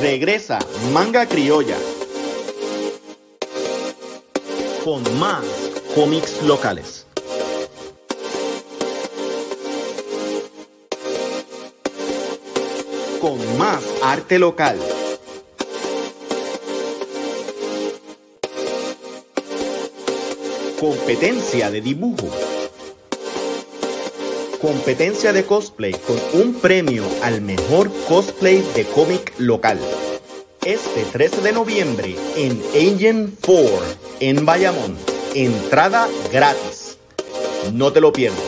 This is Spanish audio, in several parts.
Regresa Manga Criolla con más cómics locales. Con más arte local. Competencia de dibujo. Competencia de cosplay con un premio al mejor cosplay de cómic local. Este 13 de noviembre en Agent 4 en Bayamón. Entrada gratis. No te lo pierdas.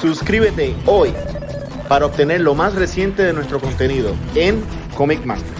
Suscríbete hoy para obtener lo más reciente de nuestro contenido en Comic Masters.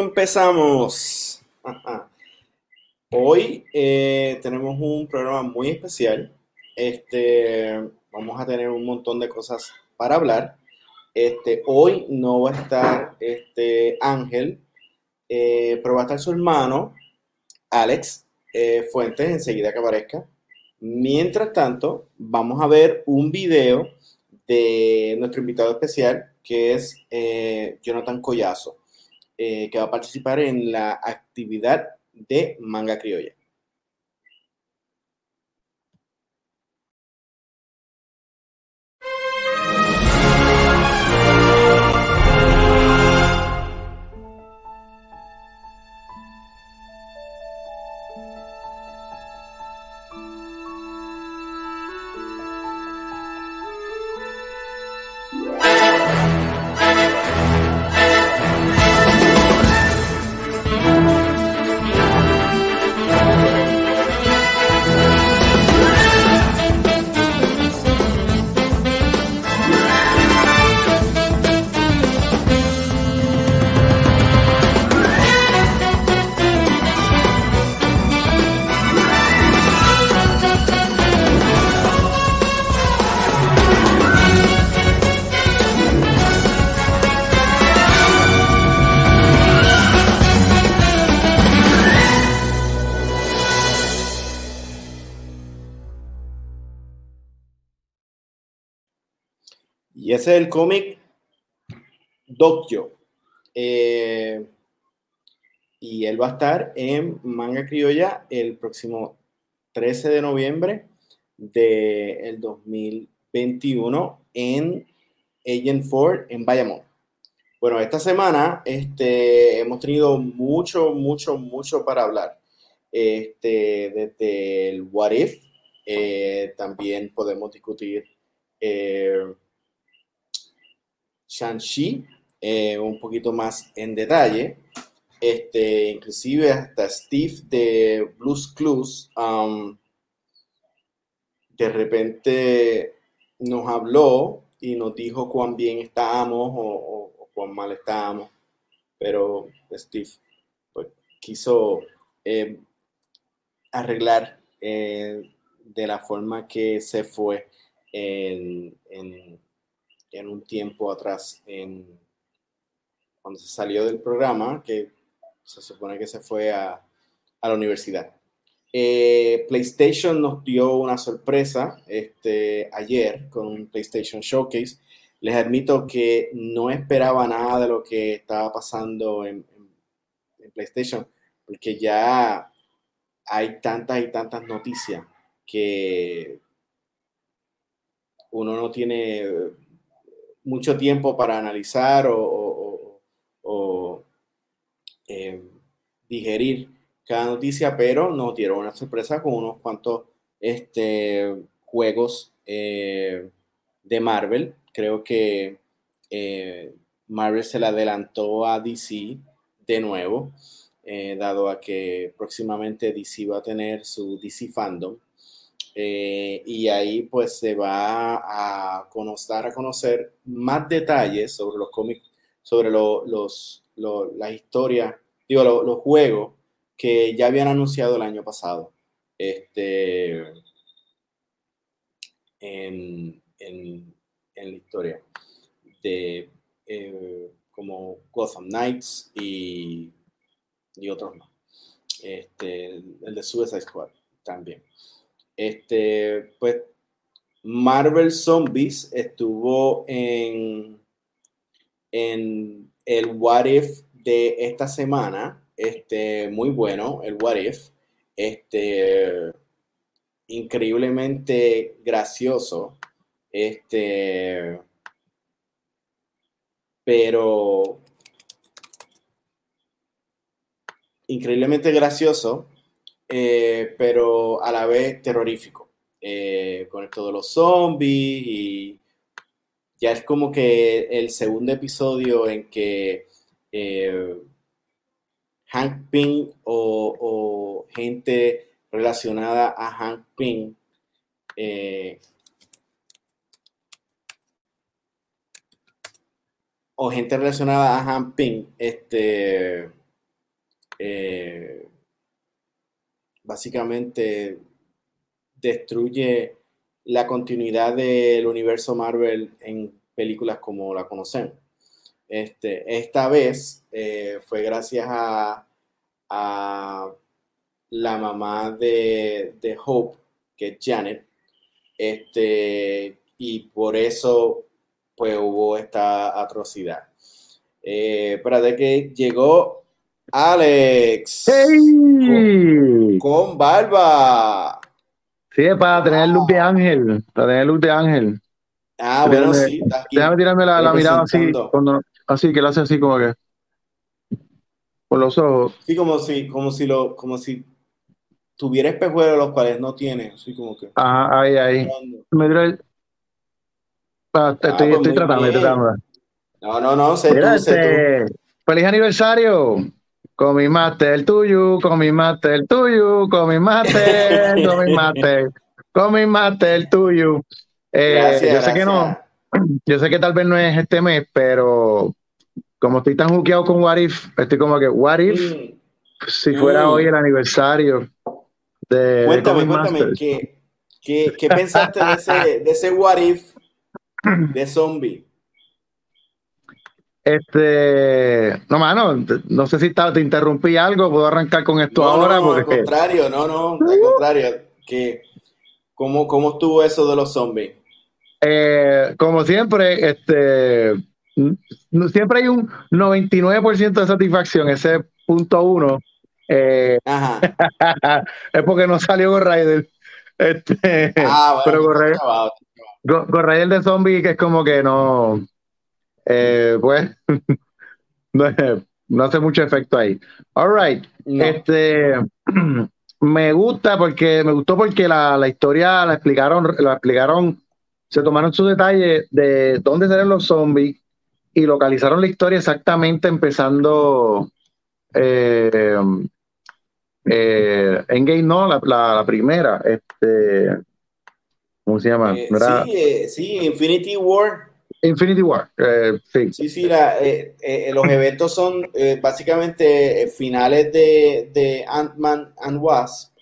Empezamos. Hoy eh, tenemos un programa muy especial. Este, vamos a tener un montón de cosas para hablar. Este, hoy no va a estar este, Ángel, eh, pero va a estar su hermano, Alex eh, Fuentes, enseguida que aparezca. Mientras tanto, vamos a ver un video de nuestro invitado especial, que es eh, Jonathan Collazo, eh, que va a participar en la actividad de Manga Criolla. Es el cómic Dokyo. Eh, y él va a estar en Manga Criolla el próximo 13 de noviembre del 2021 en Agent Ford en Bayamón. Bueno, esta semana este, hemos tenido mucho, mucho, mucho para hablar. Este, desde el What If, eh, también podemos discutir eh, Shang-Chi eh, un poquito más en detalle. Este, inclusive hasta Steve de Blues Clues um, de repente nos habló y nos dijo cuán bien estábamos o, o- o cuán mal estábamos, pero Steve pues, quiso eh, arreglar eh, de la forma que se fue en, en- en un tiempo atrás, en, cuando se salió del programa, que se supone que se fue a, la universidad. Eh, PlayStation nos dio una sorpresa este, ayer con un PlayStation Showcase. Les admito que no esperaba nada de lo que estaba pasando en- en PlayStation, porque ya hay tantas y tantas noticias que uno no tiene mucho tiempo para analizar o, eh, digerir cada noticia, pero nos dieron una sorpresa con unos cuantos este, juegos eh, de Marvel. Creo que eh, Marvel se le adelantó a DC de nuevo, dado a que próximamente DC va a tener su DC Fandom. Eh, y ahí pues se va a conocer, a conocer más detalles sobre los cómics, sobre los, las historias, digo, los juegos que ya habían anunciado el año pasado. Este, en, la historia de eh, como Gotham Knights y, y otros más. Este, el de Suicide Squad también. Este, pues Marvel Zombies estuvo en, en el What If de esta semana. Este, muy bueno, el What If. Este, increíblemente gracioso. Este, pero increíblemente gracioso eh, pero a la vez terrorífico. Eh, con esto de los zombies y ya es como que el segundo episodio en que eh, Hank o, gente relacionada a Hank Pym o gente relacionada a Hank Pym este, básicamente destruye la continuidad del universo Marvel en películas como la conocemos. Este, esta vez eh, fue gracias a, la mamá de, Hope, que es Janet, este, y por eso pues hubo esta atrocidad. Eh, de que llegó Alex. Con, barba. Sí, es para tener luz de ángel. Para tener luz de ángel. Ah, bueno, sí. déjame tirarme la, mirada así. así, que lo hace así como que. Por los ojos. Sí, como si, como si lo, como si tuviera espejuelos los cuales no tiene. Así como que. Ajá, ahí, ahí. Me el... ah, estoy, ah, estoy, tratando, estoy tratando. No, no, no, sé tú, sé tú. Feliz aniversario. Con mi mate el tuyo, con mi mate el tuyo, con mi mate, con mi mate, con mi mate el tuyo. Eh, yo sé que no, yo sé que tal vez no es este mes, pero como estoy tan juqueado con What If, estoy como que, What If, mm. si fuera hoy el aniversario de. Cuéntame, cuéntame, ¿qué, qué, qué pensaste de ese, de ese What If de zombie? Este, no, mano, no sé si te, interrumpí algo, puedo arrancar con esto ahora. No, al contrario, no, no, al contrario. Que, ¿cómo, ¿Cómo estuvo eso de los zombies? Eh, como siempre, este, siempre hay un 99% de satisfacción, ese punto uno. Eh, es porque no salió Ghost Rider. Este, ah, pero Ghost Rider de zombie que es como que no eh, pues no, hace mucho efecto ahí. All right. Este, me gusta porque me gustó porque la, historia la explicaron, la explicaron, se tomaron sus detalles de dónde salen los zombies y localizaron la historia exactamente empezando eh, eh, Endgame, no, la, la, primera, este, ¿cómo se llama? sí, sí, Infinity War. Infinity War, eh, sí. Sí, sí, eh, eh, los eventos son básicamente finales de, de Ant-Man and Wasp.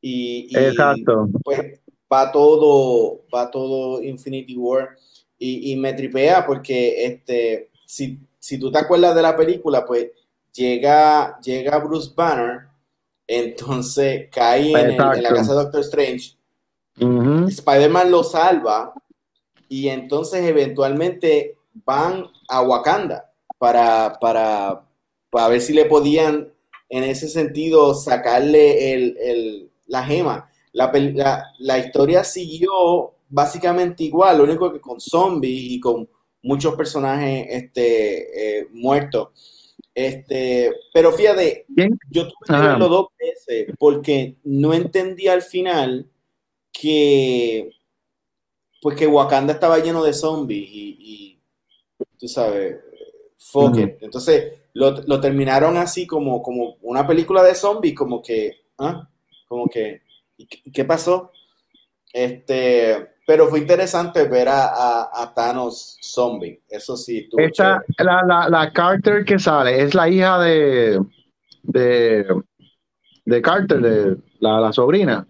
Y, Exacto. Pues va todo, va todo Infinity War. Y, me tripea porque este, si, si tú te acuerdas de la película, pues llega, llega Bruce Banner, entonces cae en, la casa de Doctor Strange. Spider-Man lo salva y entonces eventualmente van a Wakanda para, para, para ver si le podían en ese sentido sacarle el, la gema. La, la, historia siguió básicamente igual, lo único que con zombies y con muchos personajes este, eh, muertos. Este, pero fíjate, yo tuve que verlo dos veces porque no entendí al final que pues que Wakanda estaba lleno de zombies y, tú sabes, fuck Entonces lo, terminaron así como, como una película de zombies, como que, ¿ah? Como que, ¿qué pasó? Este, pero fue interesante ver a, Thanos zombie. Eso sí. Esta, la, la, Carter que sale es la hija de, de, de Carter, de la, sobrina.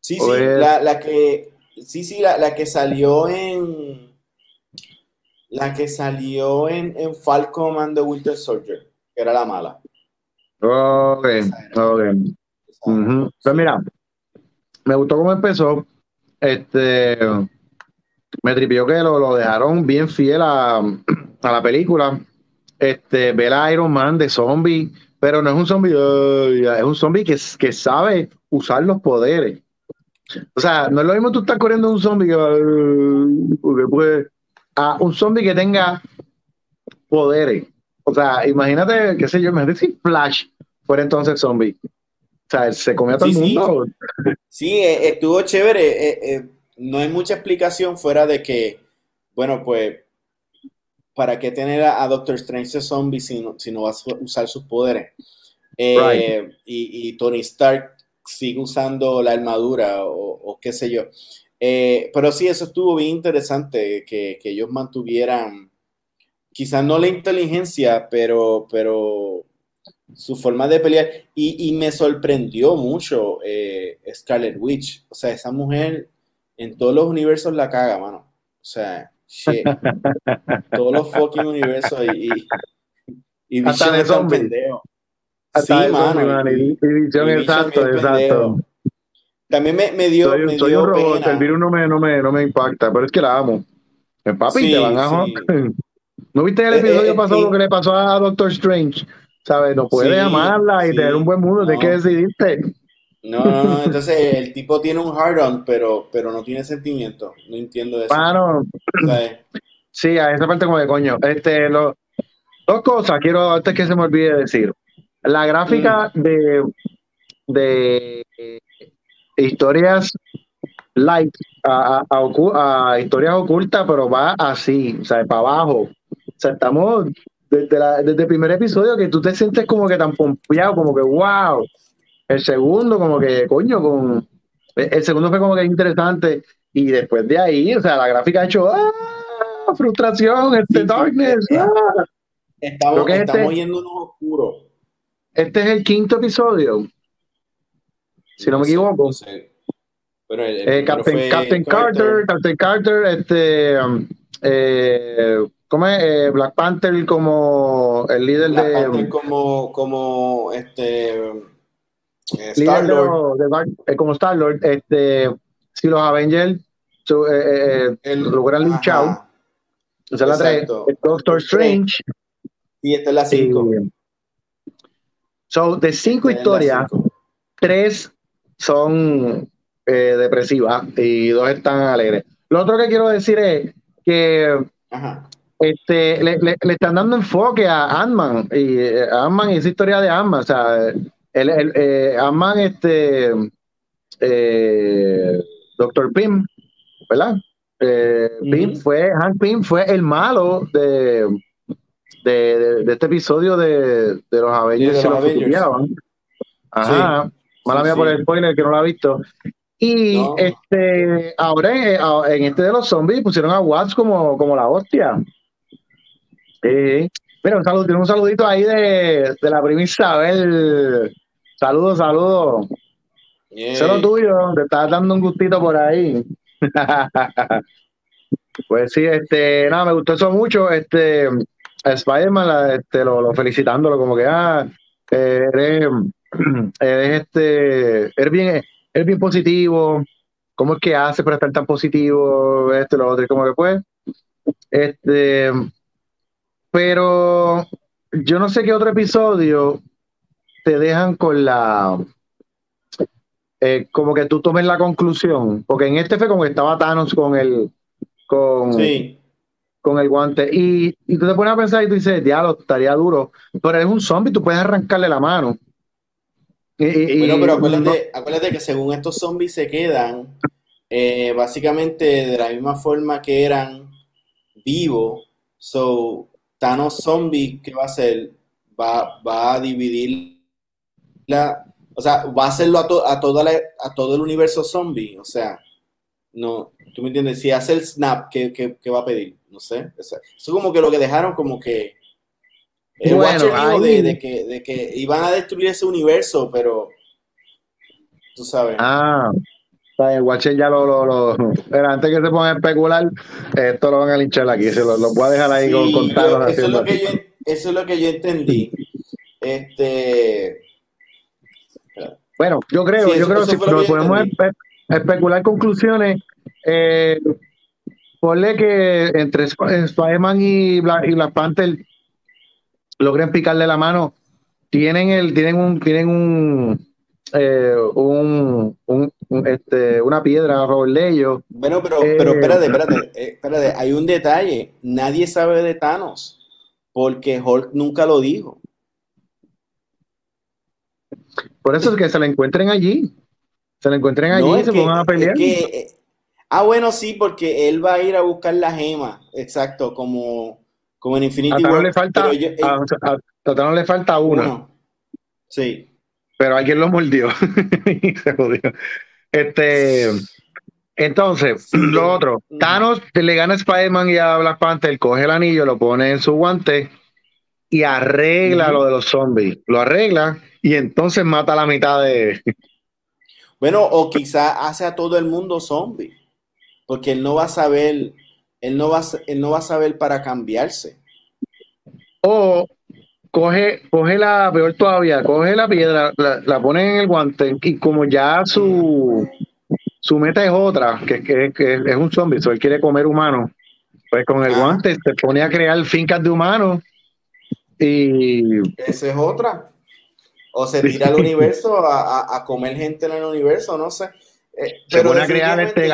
Sí, sí, la, que. Sí, sí, la, que salió en. La que salió en, en Falcon and the Winter Soldier, que era la mala. Ok, ok. Pues mira, me gustó cómo empezó. Este, me tripió que lo, lo dejaron bien fiel a, la película. Este, ver a Iron Man de zombie, pero no es un zombie, es un zombie que, que sabe usar los poderes. O sea, no es lo mismo tú estás corriendo un zombie que porque, a un zombie que tenga poderes. O sea, imagínate, qué sé yo, imagínate si Flash fuera entonces zombie. O sea, se comió a todo el mundo. Sí, eh, estuvo chévere. Eh, eh, no hay mucha explicación fuera de que, bueno, pues, ¿para qué tener a, Doctor Strange zombie si no, si no vas a usar sus poderes? y, Tony Stark sigue usando la armadura o, qué sé yo. pero sí, eso estuvo bien interesante, que, que ellos mantuvieran, quizás no la inteligencia, pero, pero su forma de pelear. Y, me sorprendió mucho eh, Scarlet Witch. O sea, esa mujer en todos los universos la caga, mano. O sea, shit. todos los fucking universos y, y, y Hasta de son pendejo. Sí, mano. Y, exacto, exacto. También me, me dio. Soy, me soy un robot, el virus no me, no, me, no me impacta, pero es que la amo. El papi, te van a ¿No viste el episodio pasado lo que le pasó a Doctor Strange? ¿sabes? No puedes amarla y tener un buen mundo, de qué decidiste. No, no, no, entonces el tipo tiene un hard on, pero, pero no tiene sentimiento. No entiendo eso. Bueno, sí, a esa parte como de coño. Este, lo, dos cosas quiero antes que se me olvide decir. La gráfica mm. de, de historias light a, a, a, historias ocultas, pero va así, o sea, para abajo. O sea, estamos desde, la, desde el primer episodio que tú te sientes como que tan pompeado, como que wow. El segundo, como que, coño, con. El segundo fue como que interesante. Y después de ahí, o sea, la gráfica ha hecho ¡ah! frustración, este darkness. ¡ah! Estamos, que estamos este, yendo oscuro. Este es el quinto episodio. Si no, me equivoco. Bueno, eh, Captain, Carter, Captain Carter, este. Um, eh, ¿Cómo es? Eh, Black Panther como el líder Black de. Panther como, como este. Star Lord. Eh, como Star Lord. Este, si los Avengers eh, el, logran luchar. Esa es la 3. Doctor Strange. Y esta es la 5. So, de cinco historias, tres son depresivas y dos están alegres. Lo otro que quiero decir es que Ajá este, le, le, están dando enfoque a Ant-Man y eh, Ant-Man y esa historia de Ant-Man, o sea, el, el eh, Ant-Man, este, eh, Doctor Pym, ¿verdad? Eh, Pym fue, Hank Pym fue el malo de, de, de, este episodio de, de los Avengers, de los Ajá, mala mía por el spoiler que no lo ha visto. Y este, ahora en, este de los zombies pusieron a Watts como, como la hostia. Sí. Mira, un saludo, un saludito ahí de, de la prima Isabel. Saludos, saludos. Eso es lo tuyo, te estás dando un gustito por ahí. pues sí, este, nada, me gustó eso mucho. Este, Spider-Man, este, lo, felicitándolo, como que, ah, eres, eres, este, eres bien, eres bien positivo. ¿Cómo es que hace para estar tan positivo? Esto, lo otro, y como que pues, este, pero yo no sé qué otro episodio te dejan con la. Eh, como que tú tomes la conclusión. Porque en este fue como que estaba Thanos con el. Con, con el guante. Y, y, tú te pones a pensar y tú dices, diablo, estaría duro. Pero es un zombie, tú puedes arrancarle la mano. bueno, pero acuérdate, acuérdate, que según estos zombies se quedan, eh, básicamente de la misma forma que eran vivos. So, Thanos Zombie, ¿qué va a hacer? Va, va a dividir la, o sea, va a hacerlo a, a, toda a todo el universo zombie, o sea, no, tú me entiendes, si hace el snap, ¿qué, qué, va a pedir? No sé. Eso es como que lo que dejaron como que... El Watcher de, de, que, de que iban a destruir ese universo, pero tú sabes. Ah, el Watcher ya lo, lo, lo, Pero antes que se ponga a especular, esto lo van a linchar aquí. Se lo, lo voy a dejar ahí con, con eso, es lo que yo, eso es lo que yo entendí. Este. Bueno, yo creo, yo creo que si podemos especular conclusiones, eh, ponle que entre Spider-Man y Black, y Black Panther logren picarle la mano. Tienen el, tienen un, tienen un eh, un, este, una piedra a favor de ellos. Bueno, pero, pero eh, espérate, espérate, eh, espérate, hay un detalle. Nadie sabe de Thanos porque Hulk nunca lo dijo. Por eso es que se la encuentren allí. Se la encuentren allí y se pongan a pelear. Ah, bueno, sí, porque él va a ir a buscar la gema. Exacto, como, como en Infinity War. Le falta, a, le falta una. Sí pero alguien lo mordió y se jodió. Este, entonces, lo otro, Thanos le gana a Spider-Man y a Black Panther, coge el anillo, lo pone en su guante y arregla lo de los zombies. Lo arregla y entonces mata a la mitad de. Bueno, o quizá hace a todo el mundo zombie, porque él no va a saber, él no va, él no va a saber para cambiarse. O coge, coge la, peor todavía, coge la piedra, la, pone en el guante y como ya su, su meta es otra, que, que, que es un zombie, él quiere comer humano, pues con el ah. guante se pone a crear fincas de humanos y... Esa es otra. O se tira al universo a, a comer gente en el universo, no sé. Eh, se pone a crear este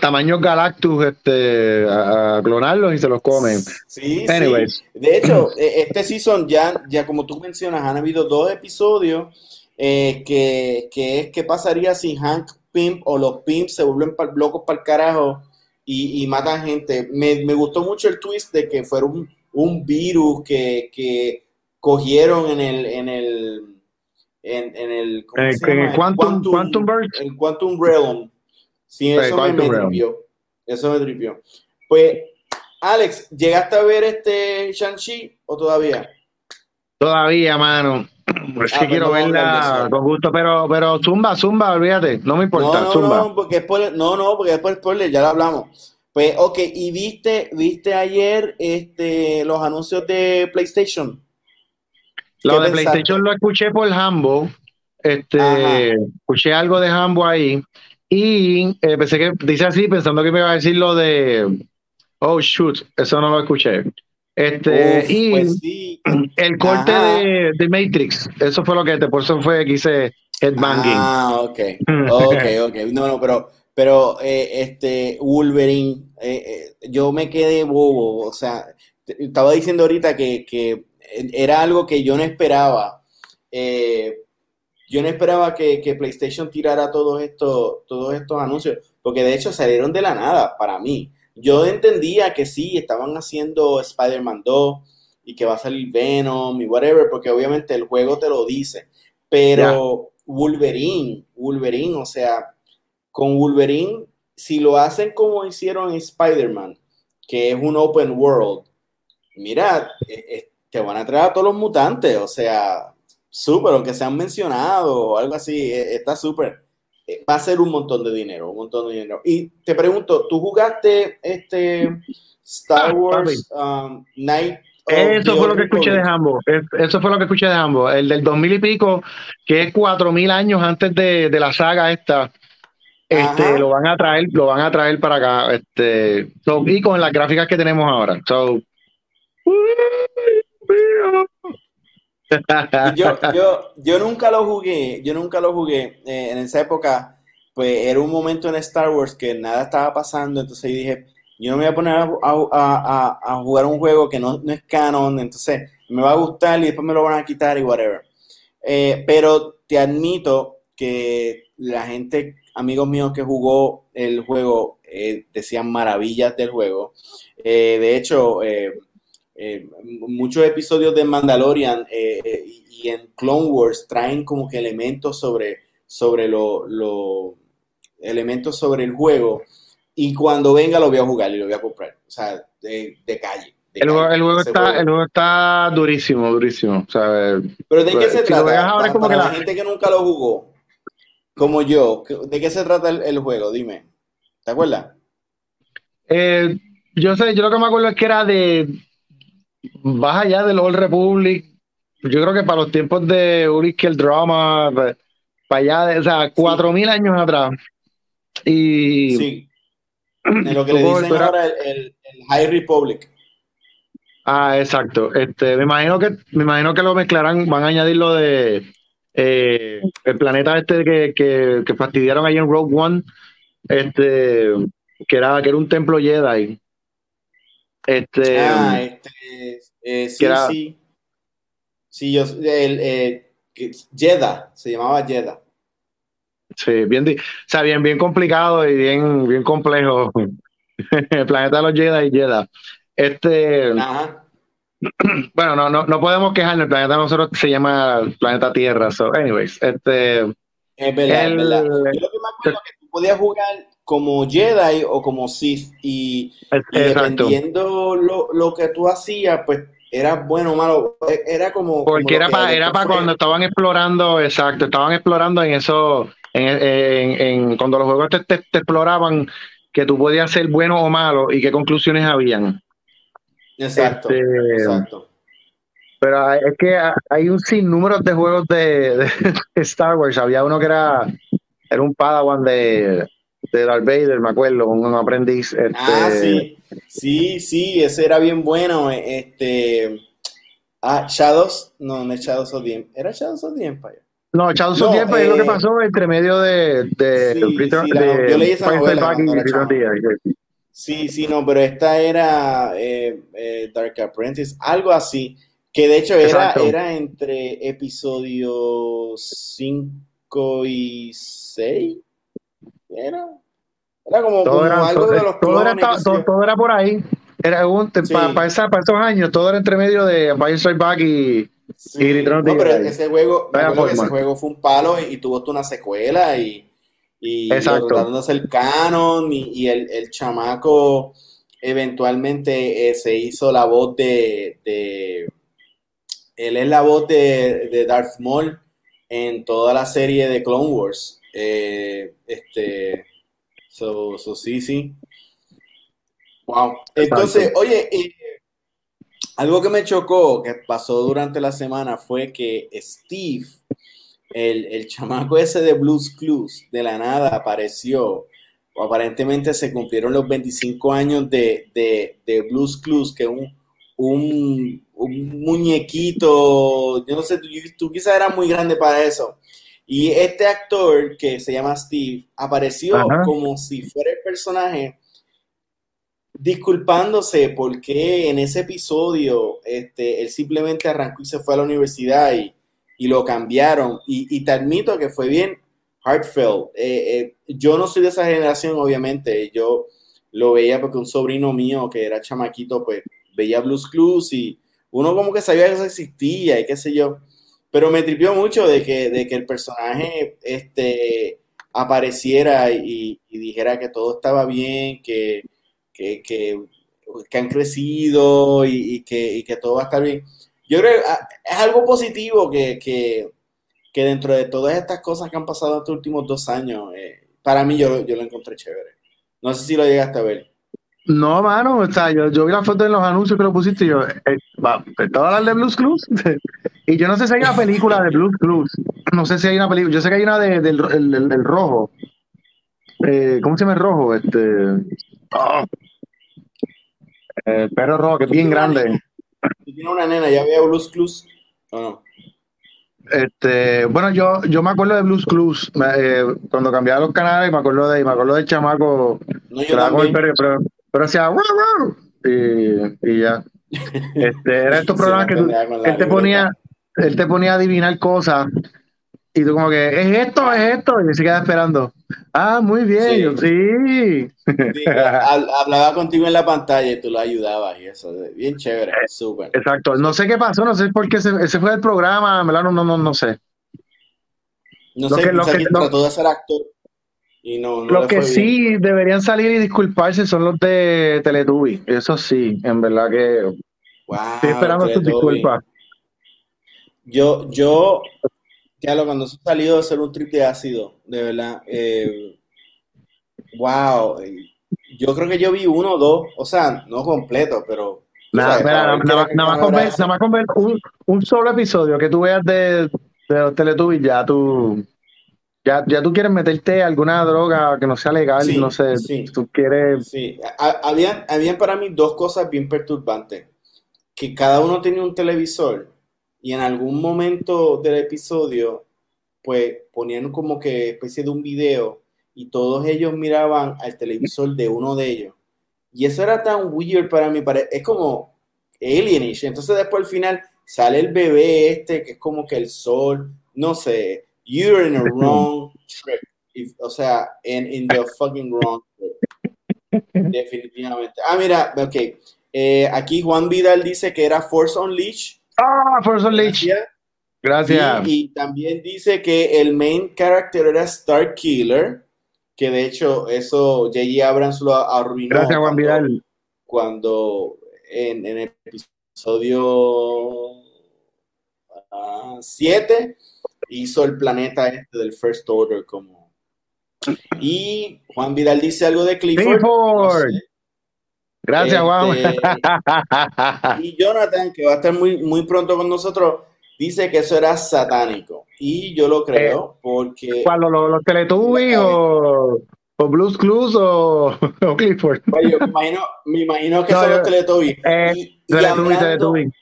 tamaños Galactus, este, a, clonarlos y se los comen. Sí, sí. De hecho, e, este season ya, ya como tú mencionas, han habido dos episodios eh, que, que, es qué pasaría si Hank Pimp o los Pimps se vuelven locos para el carajo y, y matan gente. Me, me, gustó mucho el twist de que fuera un, un virus que, que cogieron en el, en el en, en el, Quantum, Quantum, El Quantum Realm. Sí, eso me, tripió. Eso me tripió. Pues, Alex, ¿llegaste a ver este Shang-Chi o todavía? Todavía, mano. Pues sí quiero verla con gusto, pero, pero zumba, zumba, olvídate, no me importa, no, no, zumba. No, porque spoiler, no, no, porque después spoiler, ya lo hablamos. Pues, ok, ¿y viste, viste ayer este, los anuncios de PlayStation? Lo de PlayStation lo escuché por Hambo. Este, escuché algo de Hambo ahí. Y eh, pensé que dice así, pensando que me iba a decir lo de Oh shoot, eso no lo escuché. Este, y pues el corte de, Matrix, eso fue lo que te por eso fue que hice headbanging. Ah, ok. Ok, ok. No, no, pero, pero eh, este Wolverine, eh, yo me quedé bobo. O sea, estaba diciendo ahorita que, que era algo que yo no esperaba. Eh, yo no esperaba que, PlayStation tirara todos estos, todos estos anuncios, porque de hecho salieron de la nada para mí. Yo entendía que sí, estaban haciendo Spider-Man 2 y que va a salir Venom y whatever, porque obviamente el juego te lo dice. Pero Wolverine, Wolverine, o sea, con Wolverine, si lo hacen como hicieron en Spider-Man, que es un open world, mira, e, te van a traer a todos los mutantes, o sea, súper, aunque se han mencionado o algo así, e, está súper. Eh, va a ser un montón de dinero, un montón de dinero. Y te pregunto, ¿tú jugaste este Star ah, Wars um, Night? Eso fue lo que escuché de ambos. Eso fue lo que escuché de ambos. El del 2000 y pico, que es cuatro mil años antes de, la saga esta. Este, lo van a traer, lo van a traer para acá. Este, y con las gráficas que tenemos ahora. So, yo, yo, yo nunca lo jugué, yo nunca lo jugué. Eh, en esa época, pues era un momento en Star Wars que nada estaba pasando, entonces dije, yo no me voy a poner a, jugar un juego que no, es canon, entonces me va a gustar y después me lo van a quitar y whatever. Eh, pero te admito que la gente, amigos míos que jugó el juego, eh, decían maravillas del juego. de hecho, eh, muchos episodios de Mandalorian eh, y, en Clone Wars traen como que elementos sobre, sobre lo, elementos sobre el juego y cuando venga lo voy a jugar y lo voy a comprar. O sea, de, calle. el, Juego, está, el juego está durísimo, durísimo. Pero ¿de qué se trata? para, la... gente que nunca lo jugó, como yo, ¿de qué se trata el, juego? Dime. ¿Te acuerdas? Eh, yo sé, yo lo que me acuerdo es que era de. Vas allá del Old Republic. Yo creo que para los tiempos de Uric el drama, para allá, de, o sea, cuatro mil años atrás. Y. Sí. En lo que le dicen ahora el, High Republic. Ah, exacto. Este, me imagino que, me imagino que lo mezclarán, van a añadir lo de eh, el planeta este que, que, que, fastidiaron ahí en Rogue One, este, que era, que era un templo Jedi. Este, ah, este, eh, sí, sí. Sí, yo, el, eh, Jeddah, se llamaba Jeddah. Sí, bien, o sea, bien, bien complicado y bien, bien complejo. el planeta de los Jedi y Jeddah. Este, bueno, no, no, no podemos quejarnos. El planeta de nosotros se llama planeta Tierra. So, anyways, este. Es verdad, es verdad. Yo lo que me acuerdo es que tú podías jugar como Jedi o como Sith y, dependiendo lo, lo, que tú hacías, pues era bueno o malo, era como... Porque era para era para cuando estaban explorando, exacto, estaban explorando en eso, en, en, cuando los juegos te, te, exploraban que tú podías ser bueno o malo y qué conclusiones habían. Exacto, este, exacto. Pero es que hay un sinnúmero de juegos de, de, Star Wars. Había uno que era, era un Padawan de, de Darth Vader, me acuerdo, un aprendiz. Este... Ah, sí, sí, sí, ese era bien bueno. Este, ah, Shadows, no, no es Shadows of the Empire, ¿era Shadows of the Empire? No, Shadows of the Empire es lo que eh, pasó entre medio de, de, sí, sí, la, yo leí esa novela Sí, sí, no, pero esta era eh, eh, Dark Apprentice, algo así, que de hecho era, era entre episodios 5 y 6. Era, era como, todo algo de los todo, era, todo, era, por ahí. Era un, para, esos años, todo era entre medio de Empire Strike Back y, y no, pero ese juego, ese juego fue un palo y, tuvo una secuela y, y tratándose el canon y, y el, el, chamaco eventualmente eh, se hizo la voz de, de, él es la voz de, de Darth Maul en toda la serie de Clone Wars eh, este, so, so, sí, sí. Wow. Entonces, oye, eh, algo que me chocó, que pasó durante la semana, fue que Steve, el, el chamaco ese de Blues Clues, de la nada apareció. O aparentemente se cumplieron los 25 años de, de, de Blues Clues, que un, un, un, muñequito, yo no sé, tú, tú quizás eras muy grande para eso, y este actor que se llama Steve apareció como si fuera el personaje disculpándose porque en ese episodio este, él simplemente arrancó y se fue a la universidad y, lo cambiaron. Y, te admito que fue bien heartfelt. Eh, eh, yo no soy de esa generación, obviamente. Yo lo veía porque un sobrino mío que era chamaquito, pues veía Blues Clues y uno como que sabía que eso existía y qué sé yo. Pero me tripió mucho de que, de que el personaje este, apareciera y, dijera que todo estaba bien, que, han crecido y, que, todo va a estar bien. Yo creo que ah, es algo positivo que, dentro de todas estas cosas que han pasado estos últimos dos años, eh, para mí yo, yo lo encontré chévere. No sé si lo llegaste a ver. No, mano, o sea, yo, yo vi la foto en los anuncios que lo pusiste y yo, eh, va, ¿te hablar de Blues Clues? y yo no sé si hay una película de Blues Clues. No sé si hay una película. Yo sé que hay una de, del el, rojo. Eh, ¿Cómo se llama el rojo? Este. Oh. El perro rojo, que es bien grande. Tiene una nena, ¿ya había Blues Clues? Este, bueno, yo, yo me acuerdo de Blues Clues eh, cuando cambiaba los canales, me acuerdo de, me acuerdo del chamaco. No, yo también. pero, pero hacía y, y ya. Este, era estos programas que, él te ponía, él te ponía a adivinar cosas y tú como que, es esto, es esto, y se queda esperando. Ah, muy bien, sí. hablaba contigo en la pantalla y tú lo ayudabas y eso, bien chévere, eh, súper. Exacto, no sé qué pasó, no sé por qué ese, ese fue el programa, no, no, no, no sé. No sé, que, lo que, trató de ser actor. Y no, los que sí deberían salir y disculparse son los de Teletubby. Eso sí, en verdad que. estoy esperando sus disculpas. Yo, yo, lo cuando se salió de ser un trip de ácido, de verdad. Eh, wow. Yo creo que yo vi uno o dos, o sea, no completo, pero. Nada, nada, más con ver un, un, solo episodio que tú veas de, de los Teletubbies, ya tú ya, ya tú quieres meterte alguna droga que no sea legal, no sé, sí, tú quieres... Sí, habían, habían para mí dos cosas bien perturbantes, que cada uno tenía un televisor y en algún momento del episodio, pues ponían como que especie de un video y todos ellos miraban al televisor de uno de ellos. Y eso era tan weird para mí, es como alienish. Entonces después al final sale el bebé este, que es como que el sol, no sé, You're in a wrong trip. o sea, in, in the fucking wrong trip. Definitivamente. Ah, mira, ok. Eh, aquí Juan Vidal dice que era Force Unleashed. Ah, Force Unleashed. Gracias. Y, también dice que el main character era Star Killer, que de hecho eso J.J. Abrams lo arruinó. Gracias, Juan Vidal. Cuando en, en el episodio 7 hizo el planeta este del First Order como... Y Juan Vidal dice algo de Clifford. Gracias, Juan. Este, y Jonathan, que va a estar muy, muy pronto con nosotros, dice que eso era satánico. Y yo lo creo eh, porque... ¿Cuál, los, los Teletubbies o, o, Blues Clues o, Clifford? me, imagino, me imagino que son los Teletubbies. Eh, y, Teletubbies,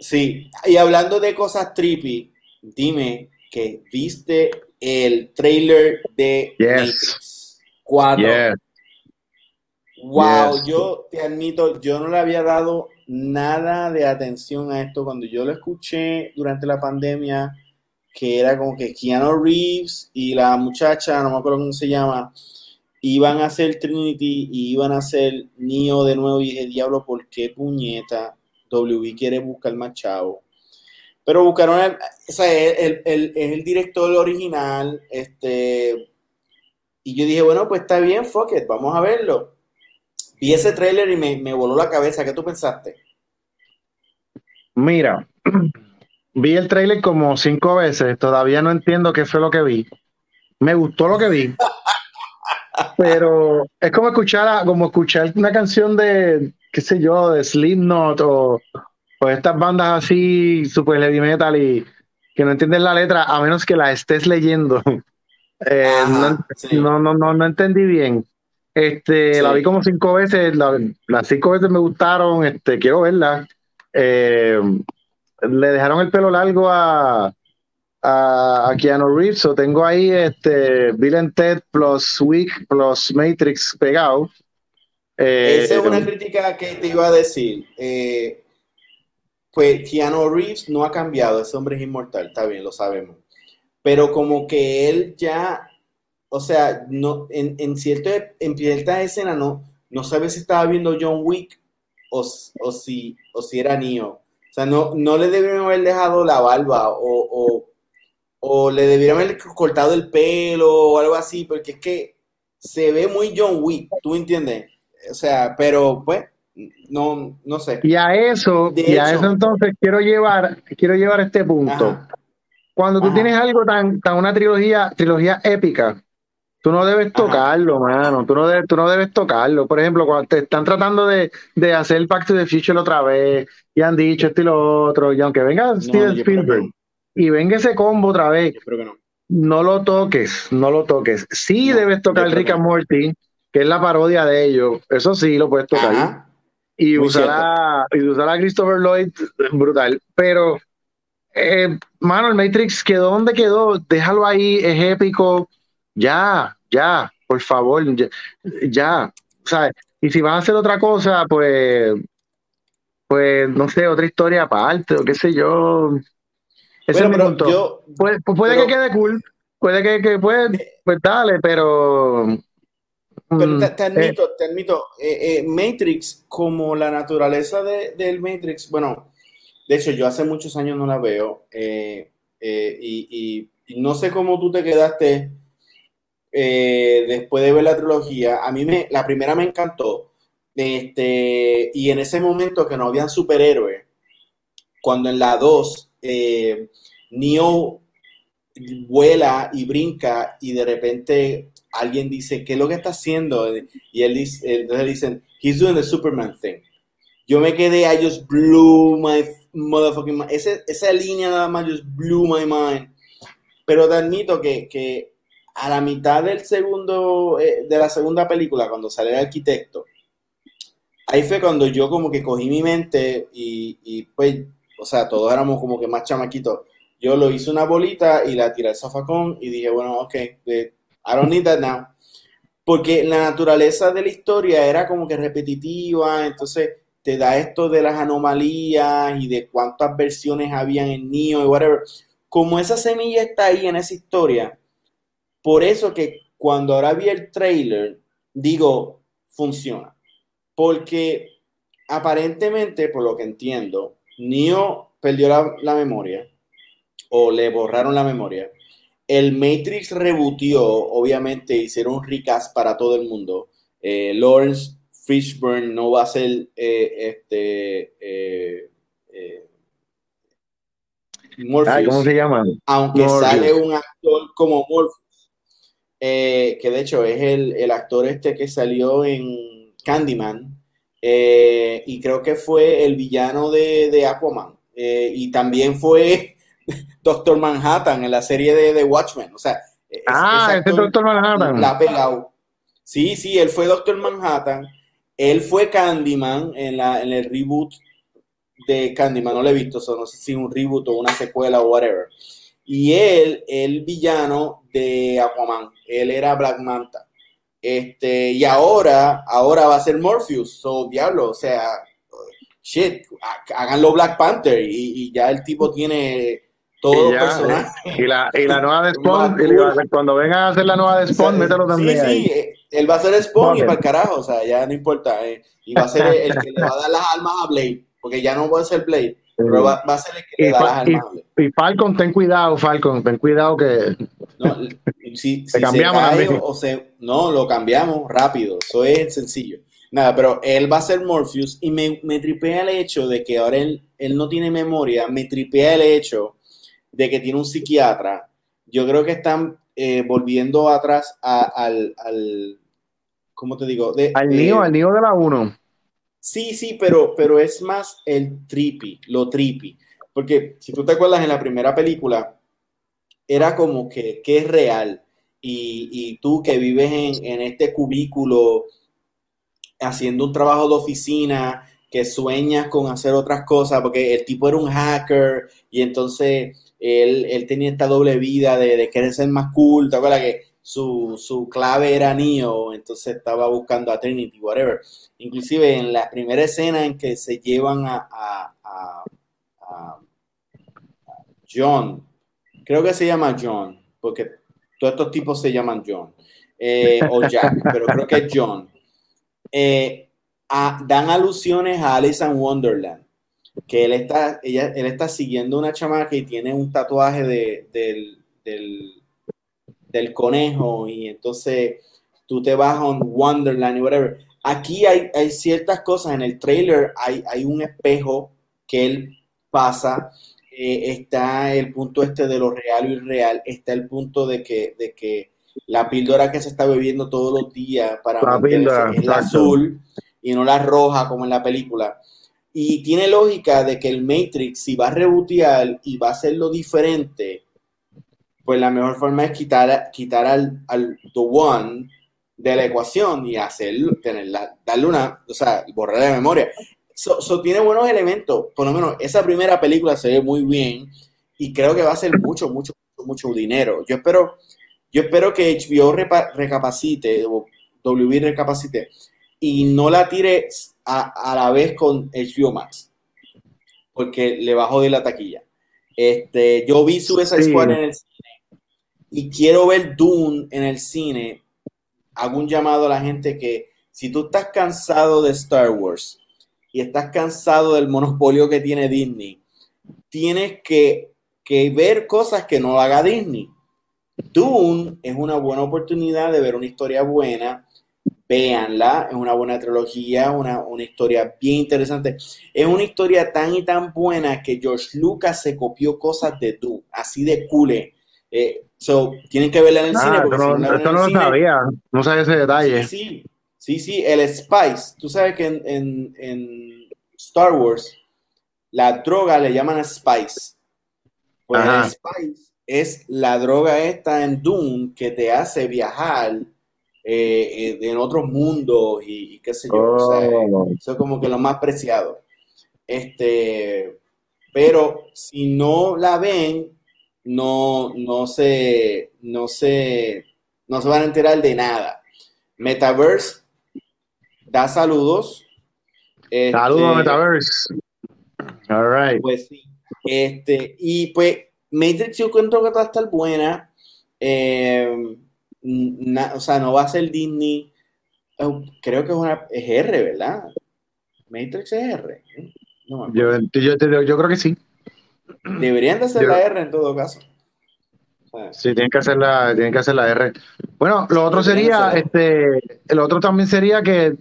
Sí, y hablando de cosas trippy, dime que viste el trailer de Matrix 4. Wow, yo te admito, yo no le había dado nada de atención a esto cuando yo lo escuché durante la pandemia, que era como que Keanu Reeves y la muchacha, no me acuerdo cómo se llama, iban a hacer Trinity y iban a hacer Neo de nuevo y dije, diablo, ¿por qué puñeta? WB quiere buscar más chavo. Pero buscaron, el, o sea, el, el, el, director original, este, y yo dije, bueno, pues está bien, fuck it, vamos a verlo. Vi ese trailer y me, me voló la cabeza. ¿Qué tú pensaste? Mira, vi el trailer como cinco veces, todavía no entiendo qué fue lo que vi. Me gustó lo que vi. pero es como escuchar, como escuchar una canción de, qué sé yo, de Slipknot o, pues estas bandas así, super heavy metal y que no entienden la letra, a menos que la estés leyendo. Eh, no, no, no, no, entendí bien. Este, la vi como cinco veces, las cinco veces me gustaron, este, quiero verla. Eh, le dejaron el pelo largo a, a, Keanu Reeves, o tengo ahí este Bill and Ted plus Wick plus Matrix pegado. Eh, Esa es una crítica que te iba a decir. Eh, pues Keanu Reeves no ha cambiado, ese hombre es inmortal, está bien, lo sabemos. Pero como que él ya, o sea, no, en, en, cierto, en cierta escena no, no sabe si estaba viendo John Wick o, o, si, o si era Neo. O sea, no, no le debieron haber dejado la barba o, o, le debieron haber cortado el pelo o algo así, porque es que se ve muy John Wick, ¿tú entiendes? O sea, pero pues no, no sé. Y a eso, y a eso entonces quiero llevar, quiero llevar este punto. Cuando tú tienes algo tan, tan una trilogía, trilogía épica, tú no debes tocarlo, mano. Tú no, debes, tú no debes tocarlo. Por ejemplo, cuando te están tratando de, de hacer el Pacto de Future otra vez, y han dicho esto y lo otro, y aunque venga Steven Spielberg y venga ese combo otra vez, no. lo toques, no lo toques. Sí debes tocar Rick and Morty, que es la parodia de ellos. Eso sí lo puedes tocar y usar, a, y usar a Christopher Lloyd, brutal. Pero, eh, mano, el Matrix quedó donde quedó, déjalo ahí, es épico. Ya, ya, por favor, ya, ya ¿sabes? Y si van a hacer otra cosa, pues, pues, no sé, otra historia aparte, o qué sé yo. Ese es mi punto. puede que quede cool, puede que, que pues, pues dale, pero pero mm, te, admito, eh. te admito, eh, eh, Matrix, como la naturaleza de, del Matrix, bueno, de hecho yo hace muchos años no la veo y, y, no sé cómo tú te quedaste eh, después de ver la trilogía, a mí me, la primera me encantó. Este, y en ese momento que no habían superhéroes, cuando en la 2 eh, Neo vuela y brinca y de repente alguien dice, ¿qué es lo que está haciendo? Y él dice, entonces dicen, he's doing the Superman thing. Yo me quedé, I just blew my motherfucking mind. esa línea nada más just blew my mind. Pero te admito que, que a la mitad del segundo, eh, de la segunda película, cuando sale el arquitecto, ahí fue cuando yo como que cogí mi mente y, y pues, o sea, todos éramos como que más chamaquitos yo lo hice una bolita y la tiré al zafacón y dije, bueno, ok, I don't need that now. Porque la naturaleza de la historia era como que repetitiva, entonces te da esto de las anomalías y de cuántas versiones habían en Neo y whatever. Como esa semilla está ahí en esa historia, por eso que cuando ahora vi el trailer, digo, funciona. Porque aparentemente, por lo que entiendo, Neo perdió la, la memoria o le borraron la memoria. El Matrix rebutió, obviamente hicieron un recast para todo el mundo. Eh, Lawrence Fishburne no va a ser eh, este eh, Morpheus, ¿Cómo se llama? Aunque sale un actor como Morpheus, que de hecho es el, el, actor este que salió en Candyman, y creo que fue el villano de, de Aquaman. y también fue Doctor Manhattan en la serie de, The Watchmen. O sea, ah, ese Doctor Manhattan. La pegado. Sí, sí, él fue Doctor Manhattan. Él fue Candyman en, la, en el reboot de Candyman. No lo he visto, no sé si un reboot o una secuela o whatever. Y él, el villano de Aquaman. Él era Black Manta. Este, y ahora, ahora va a ser Morpheus. So, diablo, o sea, shit, háganlo Black Panther. Y, y ya el tipo tiene todo y, la, y la nueva de Spawn, cuando vengan a hacer la nueva de Spawn, mételo también. Sí, sí, eh, él va a ser Spawn y para el carajo, o sea, ya no importa. Eh, y va a ser el, que le va a dar las almas a Blade, porque ya no va a ser Blade, pero va, va, a ser el que le da las almas a Blade. Y Falcon, ten cuidado, Falcon, ten cuidado que. No, si, si cambiamos se cae o se, no, lo cambiamos rápido, eso es sencillo. Nada, pero él va a ser Morpheus y me, me tripea el hecho de que ahora él, él no tiene memoria, me tripea el hecho de que tiene un psiquiatra, yo creo que están eh, volviendo atrás al, al, ¿cómo te digo? De, al niño, al niño de la 1. Sí, sí, pero, pero es más el trippy, lo trippy. Porque si tú te acuerdas en la primera película, era como que, que es real. Y, y, tú que vives en, en este cubículo haciendo un trabajo de oficina, que sueñas con hacer otras cosas, porque el tipo era un hacker y entonces él, tenía esta doble vida de, querer ser más cool, ¿te acuerdas que su, clave era Neo, entonces estaba buscando a Trinity, whatever. Inclusive en la primera escena en que se llevan a, John, creo que se llama John, porque todos estos tipos se llaman John, eh, o Jack, pero creo que es John. Eh, dan alusiones a Alice in Wonderland que él está, ella, él está siguiendo una chamaca y tiene un tatuaje de, del, del, conejo y entonces tú te vas a un Wonderland y whatever. Aquí hay, hay ciertas cosas, en el trailer hay, hay un espejo que él pasa, eh, está el punto este de lo real y irreal, está el punto de que, de que la píldora que se está bebiendo todos los días para la es la azul y no la roja como en la película. Y tiene lógica de que el Matrix, si va a rebotear y va a hacerlo diferente, pues la mejor forma es quitar, quitar al, al The One de la ecuación y hacerlo, tenerla, darle una, o sea, borrar de memoria. Eso tiene buenos elementos, por lo menos esa primera película se ve muy bien y creo que va a ser mucho, mucho, mucho, dinero. Yo espero, yo espero que HBO recapacite, o WB recapacite, y no la tire a, la vez con HBO Max, porque le bajó de la taquilla. Este, yo vi Suicide Squad en el cine y quiero ver Dune en el cine. Hago un llamado a la gente que si tú estás cansado de Star Wars y estás cansado del monopolio que tiene Disney, tienes que, que ver cosas que no haga Disney. Dune es una buena oportunidad de ver una historia buena. Véanla, es una buena trilogía, una, una historia bien interesante. Es una historia tan y tan buena que George Lucas se copió cosas de Dune, así de cool. Eh, so, tienen que verla en el Ah, cine. Porque si no, esto no lo cine- sabía, no sabía ese detalle. Sí, sí, sí, sí, el Spice. Tú sabes que en, en- en Star Wars la droga le llaman Spice. Pues Ajá. el Spice es la droga esta en Dune que te hace viajar eh, eh, en otros mundos y, y qué sé yo. o sea, Oh. eso es como que lo más preciado. Este, pero si no la ven, no, no se, no se, no se van a enterar de nada. Metaverse da saludos. Este, Saludos, Metaverse. All right. Pues sí. Este, y pues Matrix yo encuentro que va a estar buena. Eh, na- o sea, no va a ser Disney. Creo que es una es R, ¿verdad? Matrix es R. ¿eh? No me acuerdo. Yo, yo, yo, yo creo que sí. Deberían de ser Yo- la R en todo caso. O sea, Sí, tienen que hacer la, tienen que hacer la R. Bueno, lo otro sería, este, el otro también sería que,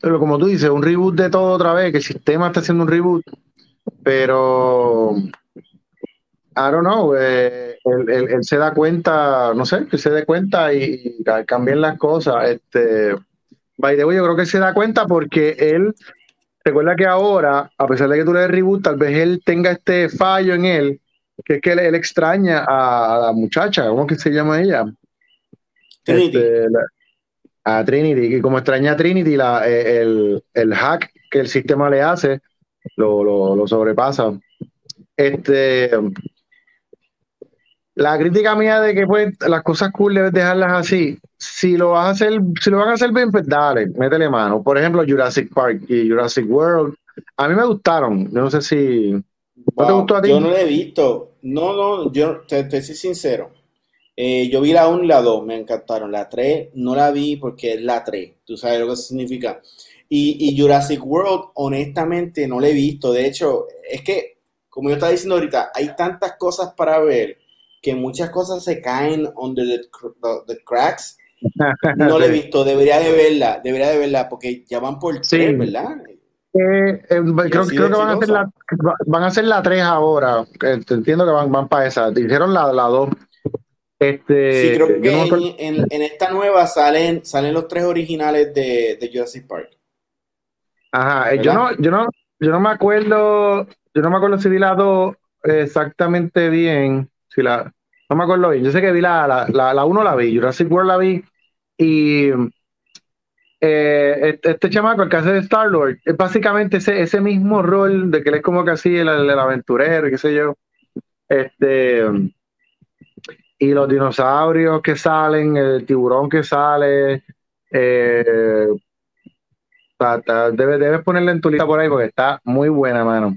como tú dices, un reboot de todo otra vez, que el sistema está haciendo un reboot, pero I don't know, eh, él, él- él se da cuenta, no sé, que se dé cuenta y, y ca- cambien las cosas. Este, by the way, yo creo que se da cuenta porque él, recuerda que ahora, a pesar de que tú le des reboot, tal vez él tenga este fallo en él, que es que él, él extraña a la muchacha, ¿cómo que se llama ella? Trinity. Este, la- a Trinity, y como extraña a Trinity, la, eh, el, el hack que el sistema le hace lo, lo, lo sobrepasa. Este, la crítica mía de que pues las cosas cool debes dejarlas así. Si lo vas a hacer, si lo van a hacer bien, pues dale, métele mano. Por ejemplo, Jurassic Park y Jurassic World. A mí me gustaron. Yo no sé si. ¿No te gustó a ti? Yo no la he visto. No, no, yo te, te soy sincero. Eh, yo vi la 1 y la 2, me encantaron. La 3 no la vi porque es la 3. Tú sabes lo que significa. Y, y Jurassic World, honestamente, no la he visto. De hecho, es que, como yo estaba diciendo ahorita, hay tantas cosas para ver que muchas cosas se caen under the, cr- the- the cracks. No la he visto. Debería de verla, debería de verla porque ya van por Sí. 3, ¿verdad? Eh, eh, creo, creo que van a hacer la, van a hacer la 3 ahora. entiendo que van, van para esa. Hicieron la, la 2. Este, Sí, creo que no en, en- en esta nueva salen, salen los tres originales de, de Jurassic Park. Ajá, eh, yo no, yo no, yo no me acuerdo, yo no me acuerdo si vi la 2 exactamente bien. La, no me acuerdo bien. Yo sé que vi la, la, la, la 1 la vi, Jurassic World la vi. Y eh, este, este chamaco, el que hace Star Lord, es básicamente ese, ese mismo rol de que él es como que así el, aventurero, qué sé yo. Este y los dinosaurios que salen, el tiburón que sale, eh, debes, debes ponerle en tu lista por ahí porque está muy buena, mano.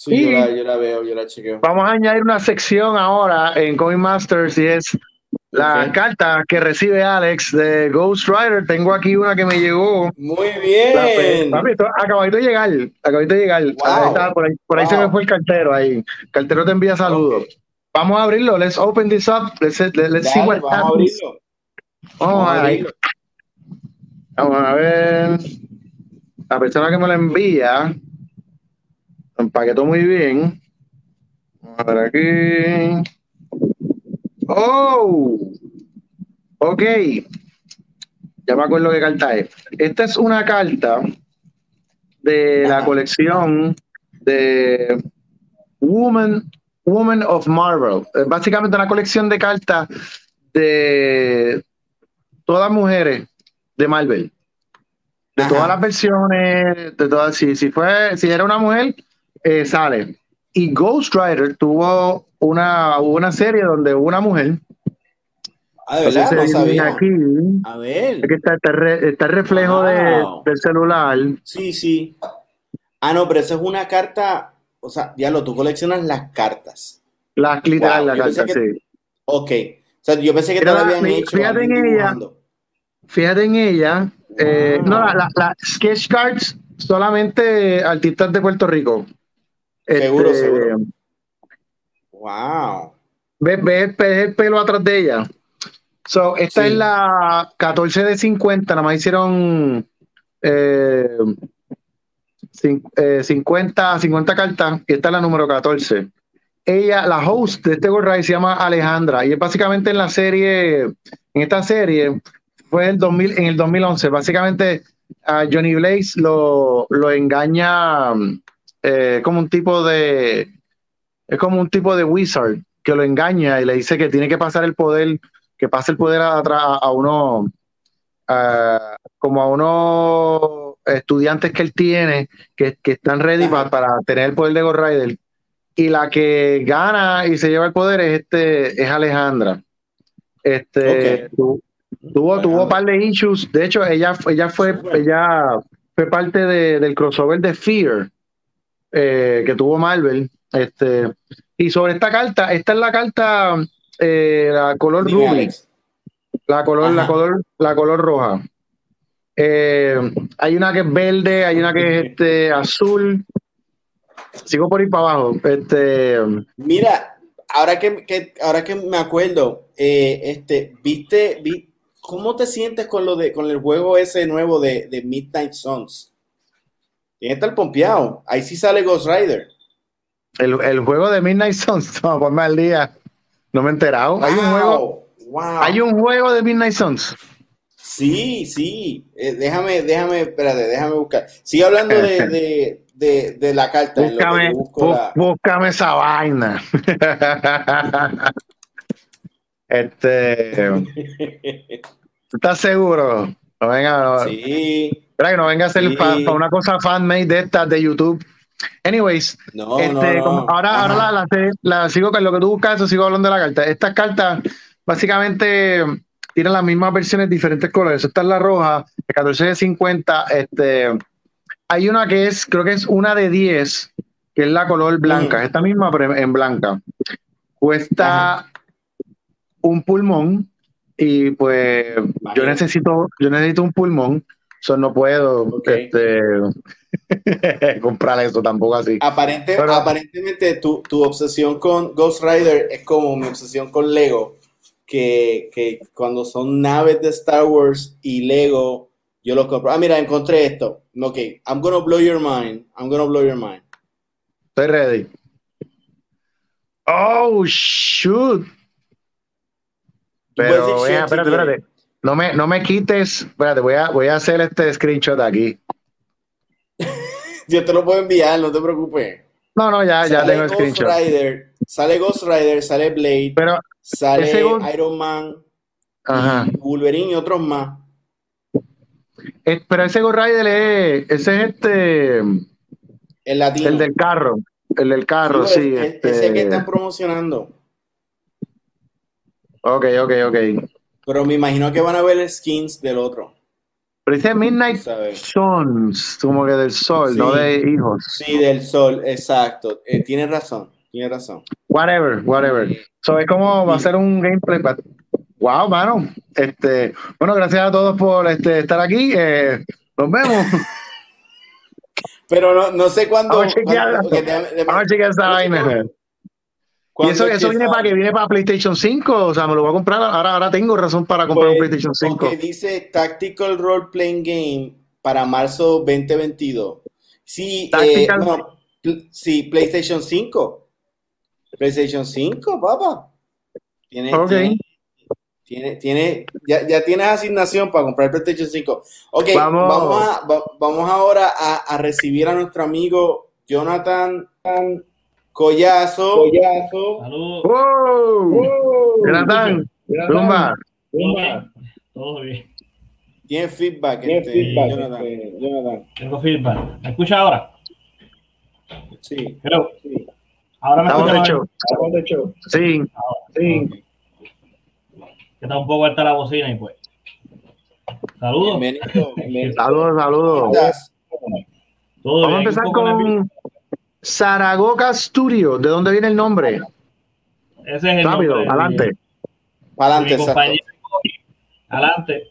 Sí, Y- yo la, yo la veo, yo la chequeo. Vamos a añadir una sección ahora en Coin Masters y es la carta que recibe Alex de Ghost Rider. Tengo aquí una que me llegó. Muy bien. Papi, acabadito de llegar, acabadito de llegar. Wow. Ahí está, por ahí, por ahí se me fue el cartero ahí. El cartero te envía saludos. Vamos a abrirlo. Let's open this up. Let's, let's see what vamos a abrirlo. Vamos a abrirlo. Vamos a ver. La persona que me la envía empaquetó muy bien. Vamos a ver aquí. Oh, ok. Ya me acuerdo qué carta es. Esta es una carta de la colección de Woman, Woman of Marvel. Es básicamente una colección de cartas de todas mujeres de Marvel. De Ajá. todas las versiones, de todas, si, si fue, si era una mujer, eh, sale. Y Ghost Rider tuvo una, una serie donde una mujer. Ah, de verdad, no Entonces, sabía. aquí, A ver. aquí está, está, está el reflejo de- del celular. Sí, sí. Ah, no, pero esa es una carta. O sea, diablo, tú coleccionas las cartas. La literal, Wow, la yo pensé carta, que- sí. Ok. O sea, yo pensé que te la habían mi- hecho. fíjate en ella. Fíjate en ella. eh, no, la, la, la sketch cards solamente artistas de Puerto Rico. Seguro, Este, seguro. Wow. ves, ves, el pelo atrás de ella. So, esta es la 14 de 50, nada más hicieron eh, 50, 50 eh, cartas y esta es la número 14. Ella, la host de este Gold se llama Alejandra y es básicamente en la serie, en esta serie, fue en el, 2000, en el 2011, básicamente a Johnny Blaze lo, lo engaña eh, como un tipo de, es como un tipo de wizard que lo engaña y le dice que tiene que pasar el poder, que pase el poder a, a uno, como a unos estudiantes que él tiene que, están ready para, tener el poder de Ghost Rider. Y la que gana y se lleva el poder es este, es Alejandra. Este tuvo, tuvo un par de issues. De hecho, ella, ella fue, ella fue parte del crossover de Fear eh, que tuvo Marvel. Este, y sobre esta carta, esta es la carta, eh, la color ruby. La color, la color, la color roja. Eh, hay una que es verde, hay una que es este azul. Sigo por ir para abajo. Este, Mira, ahora que, ahora que me acuerdo, este, viste, ¿cómo te sientes con lo de con el juego ese nuevo de, Midnight Suns? Tiene que estar pompeado. Ahí sí sale Ghost Rider. El, juego de Midnight Suns, no, ponme al día. No me he enterado. Hay un juego hay un juego de Midnight Suns. Sí, sí. Eh, déjame, déjame, espérate, déjame buscar. Sigue hablando de, de, de, la carta. Búscame, búscame esa vaina. este. ¿Estás seguro? No venga. Sí. Espera que no venga a ser para una cosa fan-made de estas de YouTube. Anyways, no, este, ahora, ahora la, la, sigo con lo que tú buscas, eso sigo hablando de la carta. Estas cartas básicamente tienen las mismas versiones, diferentes colores. Esta es la roja, el 14 de 50. Este, hay una que es, creo que es una de 10, que es la color blanca. Esta misma, en blanca. Cuesta un pulmón y pues yo necesito, yo necesito un pulmón. Eso no puedo este, comprar eso tampoco así. aparentemente tu, tu obsesión con Ghost Rider es como mi obsesión con Lego que, cuando son naves de Star Wars y Lego, yo lo compro. Ah, mira, encontré esto. Ok, I'm gonna blow your mind. I'm gonna blow your mind. Estoy ready. Oh, shoot. Pero, espérate, espérate. No me, no me quites. Espérate, voy a, voy a hacer este screenshot aquí. yo te lo puedo enviar, no te preocupes. No, no, ya, ya tengo el screenshot. Rider, sale Ghost Rider, sale Blade. Pero Sale Iron Man, Wolverine y otros más. Eh, pero ese Ghost Rider es, ese es este. El latino. El del carro. El del carro, sí. este... Ese que están promocionando. Ok, ok, ok. Pero me imagino que van a ver skins del otro. Pero dice Midnight Sons, como que del sol, no de hijos. Sí, del sol, exacto. Eh, tiene razón. Tiene razón. Whatever, whatever. So es como va a ser un gameplay. Wow, mano. Este, bueno, gracias a todos por este, estar aquí. Eh, nos vemos. Pero no, no sé cuándo. Vamos a chequear, esa vaina. Y eso, eso viene para que viene para PlayStation 5, o sea, me lo voy a comprar. Ahora, ahora tengo razón para comprar un pues, PlayStation 5. Porque dice Tactical Role Playing Game para marzo 2022. Sí, eh, sí, PlayStation 5. PlayStation 5, papá. Tiene, tiene, tiene, ya, ya, tienes asignación para comprar PlayStation 5. Ok, vamos, vamos, ahora a, recibir a nuestro amigo Jonathan Collazo. Collazo. Saludos. Wow. Jonathan, Tumba. Todo bien. Tiene feedback, ¿Tiene este, feedback Jonathan. Este, Jonathan. Tengo feedback. ¿Me escucha ahora? Sí. Creo. Sí. Ahora me Estamos de. Estamos de show. Sí. sí. Que está un poco alta la bocina y pues. Saludos. Saludos, saludos. Vamos a empezar con, Zaragoza Studio. ¿De dónde viene el nombre? Ese es el Rápido, nombre. adelante. Adelante, Adelante.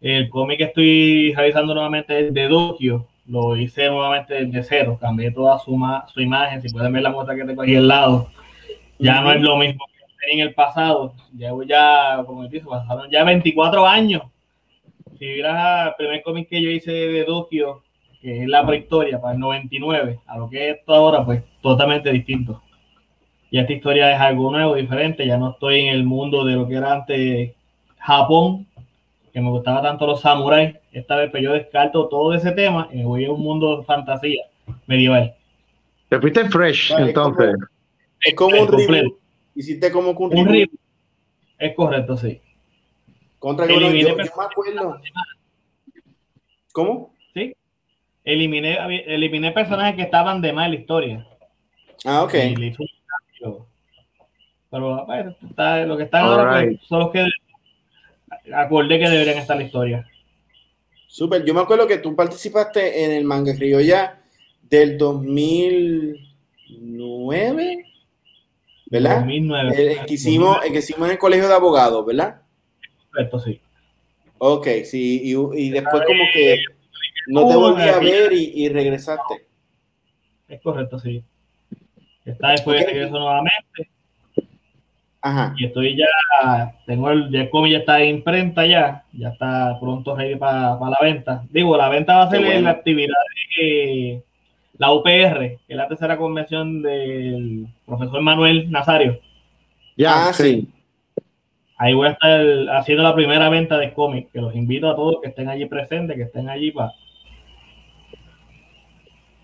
El cómic que estoy realizando nuevamente es de Tokio lo hice nuevamente desde cero, cambié toda su, su imagen, si pueden ver la muestra que tengo ahí al lado, ya no es lo mismo en el pasado. Llevo ya, como dice, pasaron ya 24 años. Si vieras el primer cómic que yo hice de Tokio, que es la prehistoria, para el 99, a lo que es esto ahora, pues totalmente distinto. Y esta historia es algo nuevo, diferente. Ya no estoy en el mundo de lo que era antes Japón, que me gustaba tanto los samuráis. Esta vez pues yo descarto todo ese tema y me voy a un mundo de fantasía medieval. Te fuiste fresh, entonces. Es como, un reboot. Hiciste como un, un reboot. Es correcto, sí. Contra yo, yo, me acuerdo. ¿Cómo? Sí. Eliminé, eliminé personajes que estaban de mal en la historia. Ah, ok. Pero bueno, está, lo que está ahora pues, son los que acordé que deberían estar en la historia. Súper, yo me acuerdo que tú participaste en el manga ya del 2009, ¿verdad? 2009. El, que hicimos, el que hicimos en el colegio de abogados, ¿verdad? Correcto, sí. Ok, sí, y, y después como que no te volví a ver y, y, regresaste. Es correcto, sí. Está después de regreso nuevamente. Ajá. Y estoy ya, tengo el, ya ya está en imprenta ya, ya está pronto ready para la venta. Digo, la venta va a ser en la actividad de la UPR, que es la tercera convención del profesor Manuel Nazario. Ya, ah, sí. Ahí voy a estar haciendo la primera venta de cómics, que los invito a todos que estén allí presentes, que estén allí para...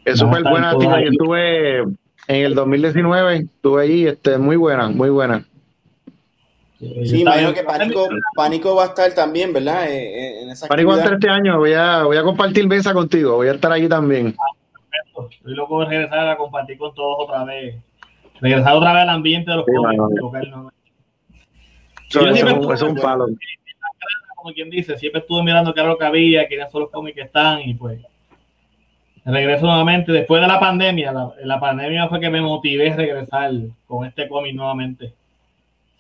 Es súper buena, yo estuve en el 2019, estuve allí, este, muy buena, muy buena. Sí, imagino que Pánico, Pánico va a estar también, ¿verdad? Eh, eh, en esa Pánico va a estar este año, voy a, voy a compartir mesa contigo, voy a estar allí también. Estoy loco de regresar a compartir con todos otra vez. Regresar otra vez al ambiente de los sí, cómics. Eso, es un palo. Como quien dice, siempre estuve mirando qué era lo que había, quiénes son los cómics que están y pues regreso nuevamente. Después de la pandemia, la, la pandemia fue que me motivé a regresar con este cómic nuevamente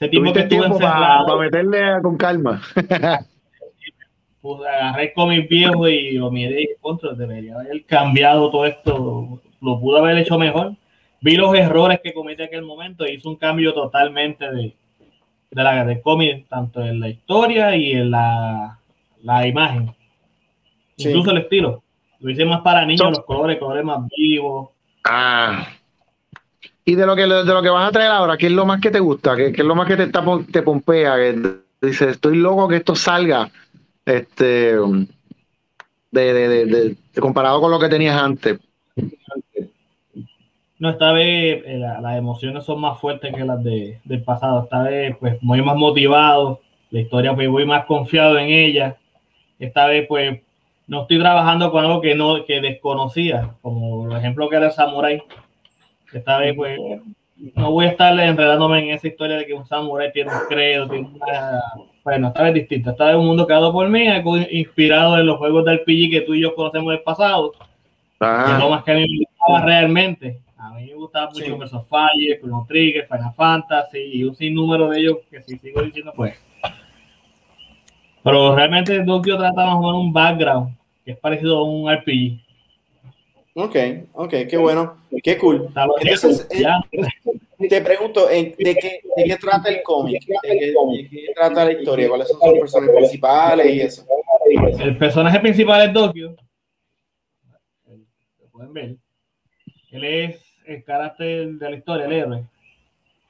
ese tiempo para meterle con calma. pues agarré con mis viejos y lo miré y contra, debería haber cambiado todo esto, lo pudo haber hecho mejor. Vi los errores que cometí en aquel momento e hizo un cambio totalmente de, de la de cómic, tanto en la historia y en la, la imagen. Incluso el estilo. Lo hice más para niños, los colores, colores más vivos. Ah, y de lo que de lo que vas a traer ahora, ¿qué es lo más que te gusta? ¿Qué, es lo más que te, te pompea? Que dices, estoy loco que esto salga este de, de, de, comparado con lo que tenías antes. No, esta vez eh, las emociones son más fuertes que las de, del pasado. Esta vez, pues, muy más motivado. La historia, pues, voy más confiado en ella. Esta vez, pues, no estoy trabajando con algo que no que desconocía, como por ejemplo que era el Samurai esta vez, pues, no voy a estar enredándome en esa historia de que un samurai tiene un credo, tiene una... Bueno, esta vez distinto. Esta vez un mundo creado por mí, algo inspirado en los juegos del PG que tú y yo conocemos del pasado. Ah. lo más que a mí me gustaba realmente. A mí me gustaba mucho sí. Versus Fire, Chrono Trigger, Final Fantasy y un sinnúmero de ellos que si sigo diciendo, pues. Pero realmente Tokyo trata más o menos un background que es parecido a un RPG. Ok, ok, qué bueno, qué cool. Entonces, eh, te pregunto, ¿de qué, ¿de qué trata el cómic? ¿De qué, ¿De qué, trata la historia? ¿Cuáles son sus personajes principales y eso? El personaje principal es Tokio. Lo pueden ver. Él es el carácter de la historia, el héroe.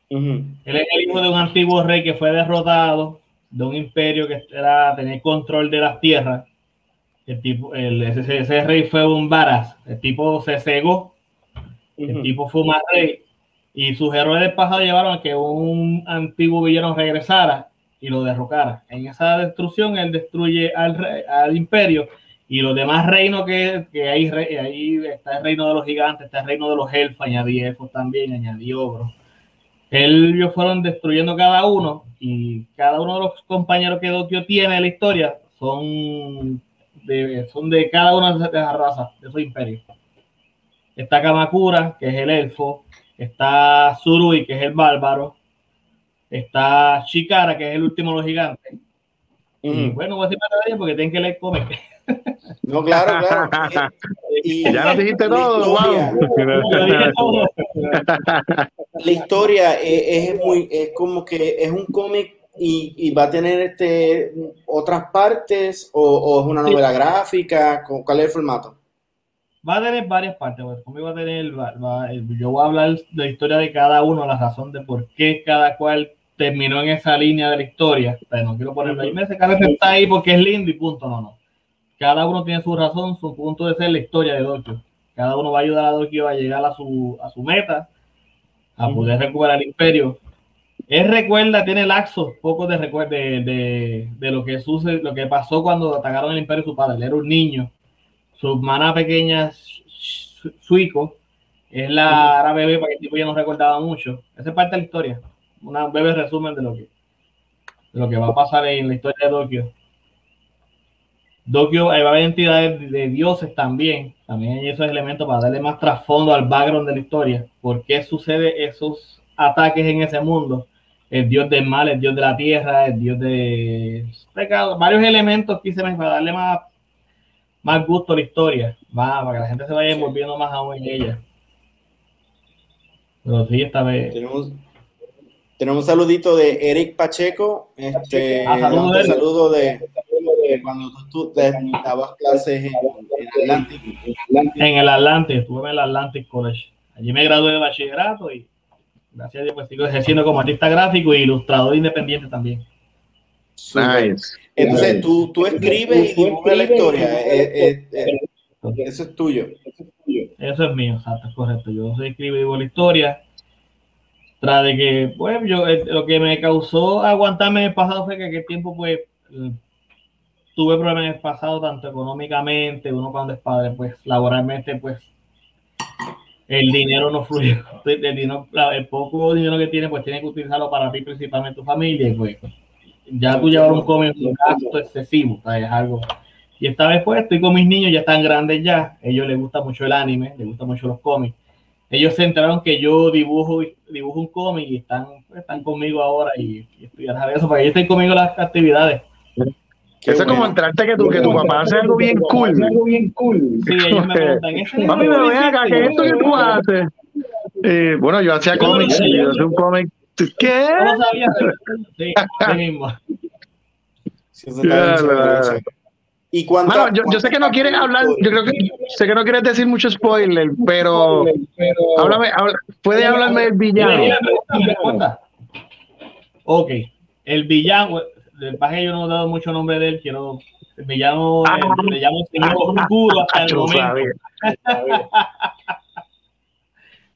Él es el hijo de un antiguo rey que fue derrotado de un imperio que era tener control de las tierras el tipo, el, ese, ese, rey fue un varas, el tipo se cegó, el tipo fue un rey, y sus héroes del pasado llevaron a que un antiguo villano regresara y lo derrocara. En esa destrucción, él destruye al, rey, al imperio y los demás reinos que, que ahí, ahí está el reino de los gigantes, está el reino de los elfos, añadí elfos también, añadí ogros. Ellos fueron destruyendo cada uno y cada uno de los compañeros que Dokio tiene en la historia son son de cada una de las razas de esos imperios. Está Kamakura, que es el elfo, está Surui, que es el bárbaro, está Shikara, que es el último de los gigantes. Y bueno, voy a decir para porque tienen que leer cómics. No, claro, claro. Y, ya lo dijiste todo, wow. la historia es, muy, es como que es un cómic y, va a tener este otras partes o, es una novela gráfica, ¿cuál es el formato? Va a tener varias partes, pues, va a tener, yo voy a hablar de la historia de cada uno, la razón de por qué cada cual terminó en esa línea de la historia. Pero no quiero ponerlo ahí, me cada está ahí porque es lindo y punto, no, no. Cada uno tiene su razón, su punto de ser la historia de Dokio. Cada uno va a ayudar a Dokio a llegar a su, a su meta, a poder recuperar el imperio. Él recuerda, tiene laxos, poco de recuerdo de, de, lo que sucede, lo que pasó cuando atacaron el imperio de su padre. Él era un niño. Su hermana pequeña, Suico, es la era bebé, porque el tipo ya no recordaba mucho. Esa es parte de la historia. Una breve resumen de lo que, de lo que va a pasar en la historia de Dokio. Dokio, hay varias entidades de dioses también. También hay esos elementos para darle más trasfondo al background de la historia. ¿Por qué sucede esos ataques en ese mundo? El dios del mal, el dios de la tierra, el dios de pecado. Varios elementos que se para darle más, más gusto a la historia. Va, para que la gente se vaya envolviendo más aún en ella. Pero sí, esta vez. Tenemos, tenemos un saludito de Eric Pacheco. Este, ah, un saludo de cuando tú, dabas clases en, en Atlantic. En el Atlantic, estuve en el Atlantic College. Allí me gradué de bachillerato y gracias a Dios pues sigo ejerciendo como artista gráfico e ilustrador independiente también. Nice. Entonces tú, tú escribes y dibujas la historia. Eh, eh, eh, eso es tuyo. Eso es mío, exacto, es correcto. Yo soy escribo y dibujo la historia. Tras de que, pues, yo, lo que me causó aguantarme el pasado fue que aquel tiempo, pues, tuve problemas en el pasado, tanto económicamente, uno cuando es padre, pues laboralmente, pues el dinero no fluye. El, poco dinero que tiene, pues tiene que utilizarlo para ti, principalmente tu familia, y pues ya tú llevar un cómic un gasto excesivo, es algo. Y esta vez, pues estoy con mis niños, ya están grandes ya, a ellos les gusta mucho el anime, les gusta mucho los cómics. Ellos se enteraron que yo dibujo, dibujo un cómic y están, están conmigo ahora y, y estudiar eso, porque ellos están conmigo las actividades eso es como entrarte que tu, que tu papá hace algo bien cool. Algo bien cool. Sí, ellos me preguntan, Mami, me ven acá, ¿qué es esto que tú haces? Eh, bueno, yo hacía cómics, yo hacía un cómic. ¿Qué? No sabía. Sí, sí mismo. Y cuando, bueno, yo, yo, sé que no quieres hablar, yo creo que sé que no quieres decir mucho spoiler, pero, háblame, puede hablarme del villano. Ok, el villano, del paje yo no he dado mucho nombre de él, quiero, me llamo, ah, me llamo señor oscuro hasta el momento.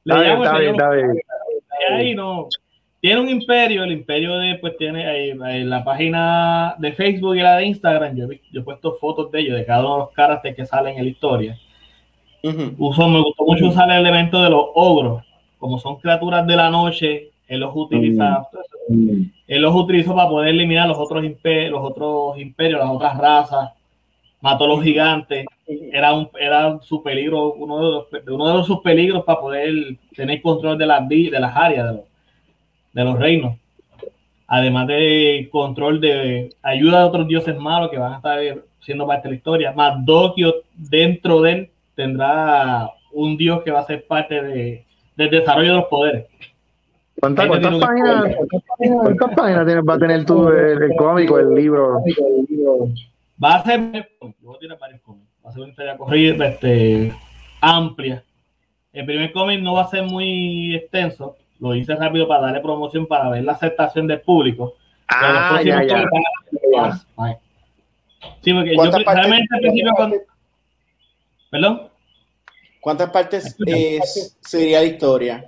Le llamo está bien, está bien. Ahí no. Tiene un imperio, el imperio de, pues tiene ahí, en la página de Facebook y la de Instagram, yo, yo he puesto fotos de ellos, de cada uno de los caracteres que salen en la historia. Uso, me gustó mucho usar el elemento de los ogros, como son criaturas de la noche, él los utiliza, mm. Él los utilizó para poder eliminar los otros, imperios, los otros imperios, las otras razas, mató a los gigantes, era un era su peligro, uno de, los, uno de sus peligros para poder tener control de las, de las áreas, de los, reinos. Además de control de ayuda de otros dioses malos que van a estar siendo parte de la historia. Más Dokio dentro de él tendrá un dios que va a ser parte de, del desarrollo de los poderes. ¿Cuántas, páginas, va a tener tú el, cómico, el libro? Va a ser, varios cómics. Va a ser una historia corrida, este, amplia. El primer cómic no va a ser muy extenso. Lo hice rápido para darle promoción, para ver la aceptación del público. Ah, ya, ya. Sí, porque yo realmente al principio ¿Perdón? ¿Cuántas partes sería la historia?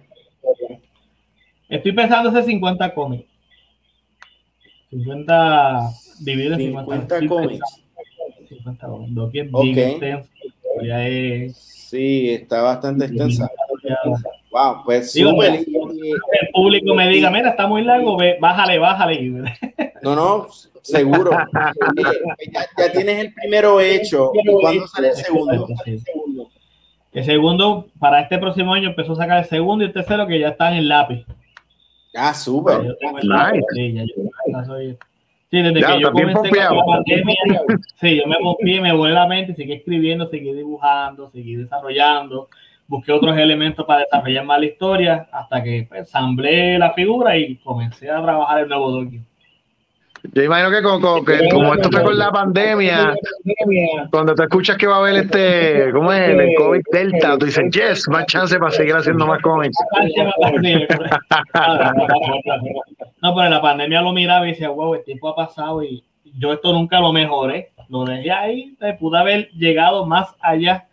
Estoy pensando hacer 50 cómics. 50 dividido en 50, 50 cómics. 50 cómics. Okay. Sí, está bastante extensa. Wow, pues super. El público me diga, mira, está muy largo, ve, bájale, bájale. No, no, seguro. Ya, ya, tienes el primero hecho. ¿Y cuándo sale el segundo? El segundo, para este próximo año, empezó a sacar el segundo y el tercero que ya están en lápiz. Ah, súper. Sí, ya desde que yo comencé con la pandemia, sí, yo me moví, me volé la mente, seguí escribiendo, seguí dibujando, seguí desarrollando. busqué otros elementos para desarrollar más la historia, hasta que pues, ensamblé la figura y comencé a trabajar el nuevo docu. Yo imagino que, como, esto fue con la pandemia, cuando te escuchas que va a haber este, ¿cómo es? El COVID Delta, tú dices, yes, más chance para seguir haciendo más cómics. No, pero la pandemia lo miraba y decía, wow, el tiempo ha pasado y yo esto nunca lo mejoré. Lo dejé ahí, pude haber llegado más allá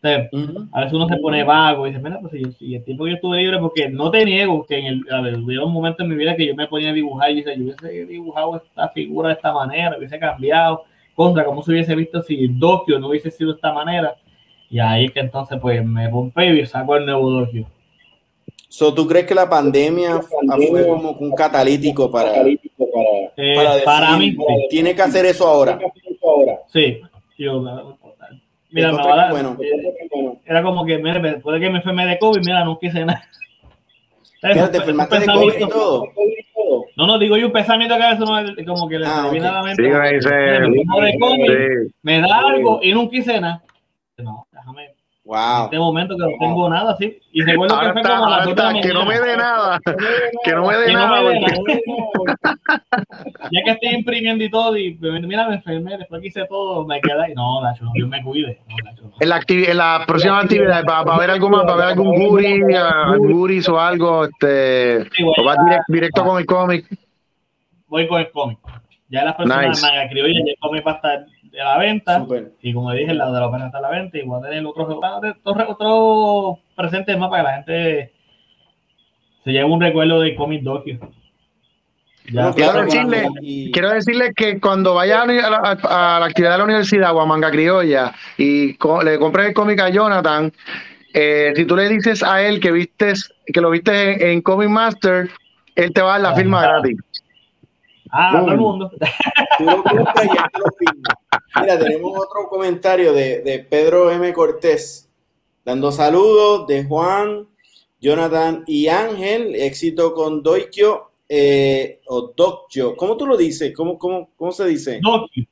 a veces uno se pone vago y dice, mira, pues si, el tiempo que yo estuve libre, porque no te niego que en el, a ver, hubo un momento en mi vida que yo me ponía a dibujar y dice, yo hubiese dibujado esta figura de esta manera, hubiese cambiado, contra cómo se hubiese visto si Dokio no hubiese sido de esta manera. Y ahí es que entonces pues me pompeo y saco el nuevo Dokio. So, ¿Tú crees que la pandemia, fue como un catalítico para, para, para, eh, mí? Tiene que hacer eso ahora. Sí, yo, Mira, me va a bueno. Era como que, mira, después de que me enfermé de COVID, mira, no quise nada. Pero te enfermaste de COVID y todo. No, no, digo yo un pensamiento que a veces no como que le ah, viene a la mente. Sí, me dice, de COVID, me da algo y no quise nada. No, déjame Wow. En este momento que no tengo nada, sí. Y recuerdo ahora que fue como está, Que no me dé nada. que no me dé nada. ya que estoy imprimiendo y todo, y mira, me enfermé, después que hice todo, me queda y no, Nacho, Dios me cuide. No, Nacho, En, la en la próxima actividad, ¿para, ver algo más? ¿Para ver algún guri, algún guris o algo? Este, ¿O vas directo con el cómic? Voy con el cómic. Ya las personas nice. manga criolla, ya el cómic va a estar de la venta. Y como dije, el lado de la opera está a la venta. Y voy a tener otros otro, otro presentes más para que la gente se lleve un recuerdo de Comic Docu. quiero, decirle, quiero decirle que cuando vaya a la, actividad de la universidad o a Manga Criolla y le compres el cómic a Jonathan, eh, si tú le dices a él que vistes, que lo viste en, Comic Master, él te va a dar la firma gratis. Ah, todo el mundo. Mira, tenemos otro comentario de, Pedro M. Cortés, dando saludos de Juan, Jonathan y Ángel. Éxito con Doikyo eh, o Dokyo. ¿Cómo tú lo dices? ¿Cómo, cómo, cómo se dice? Dokyo.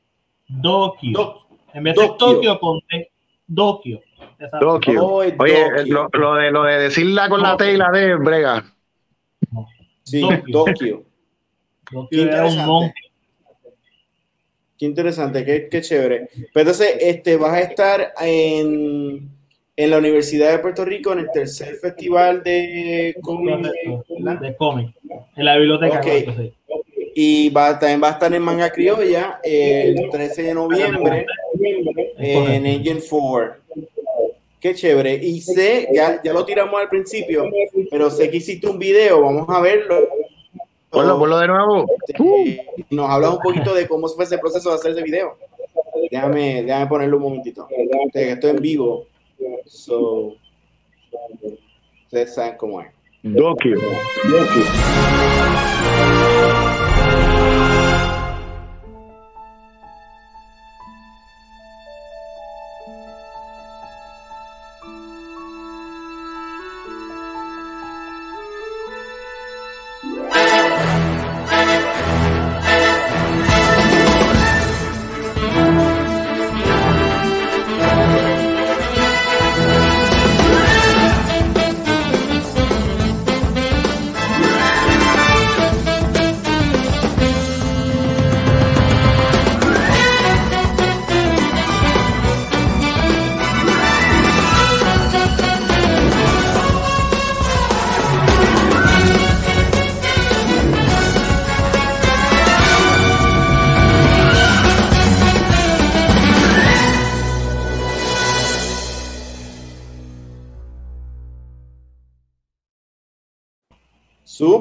Dokyo. en vez de Tokio, con Dokyo. Dokyo. Oh, Oye, lo, lo, de, lo de decirla con la T y la D, brega. Sí, Qué interesante. Qué interesante, qué, qué, chévere. Pero entonces, este, vas a estar en, en la Universidad de Puerto Rico en el tercer festival de cómic. De cómic, en la biblioteca. Y va, también va a estar en Manga Criolla el 13 de noviembre en Engine 4. Qué chévere. Y sé, ya, ya lo tiramos al principio, pero sé que hiciste un video, vamos a verlo Ponlo, ponlo de nuevo. Nos hablas un poquito de cómo fue ese proceso de hacer ese video. Déjame, déjame ponerlo un momentito. Estoy en vivo. So, ustedes saben cómo es. Doki. Doki.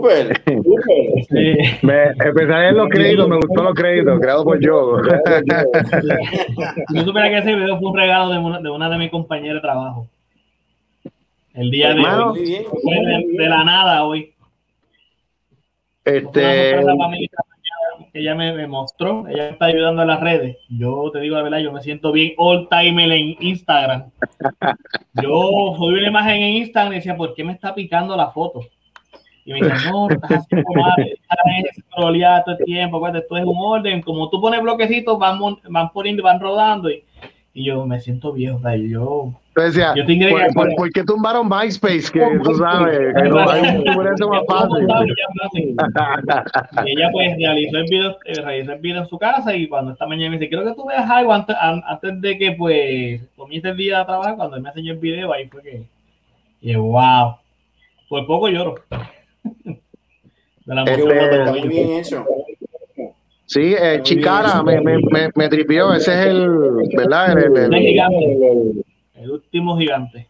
Súper, súper. Me, empecé a los créditos, me gustó los créditos, creado por yo. Yo supiera que ese video fue un regalo de una de, una de mis compañeras de trabajo. El día de hoy. de, la nada hoy. Este. Que ella me, mostró, ella me está ayudando en las redes. Yo te digo la verdad, yo me siento bien all time en Instagram. Yo subí una imagen en Instagram y decía, ¿por qué me está picando la foto? Y me dicen, no, estás haciendo mal, estás todo el tiempo, pues esto es un orden, como tú pones bloquecitos, van, van poniendo y van rodando. Y, Y yo me siento viejo, o sea, yo... Decía, yo te ¿por, por, ¿por, qué tumbaron MySpace? Que tú sabes, que no hay un más fácil. y ella pues realizó el, video, eh, realizó el video en su casa y cuando esta mañana me dice, quiero que tú veas algo antes, antes de que pues comience el día de trabajar, cuando él me enseñó el video, ahí fue que, y wow, pues poco lloro. De la este, muy bien hecho. Sí, eh, Chicara me, me, me, me, tripió, ese es el, ¿verdad? El, el, el, el último gigante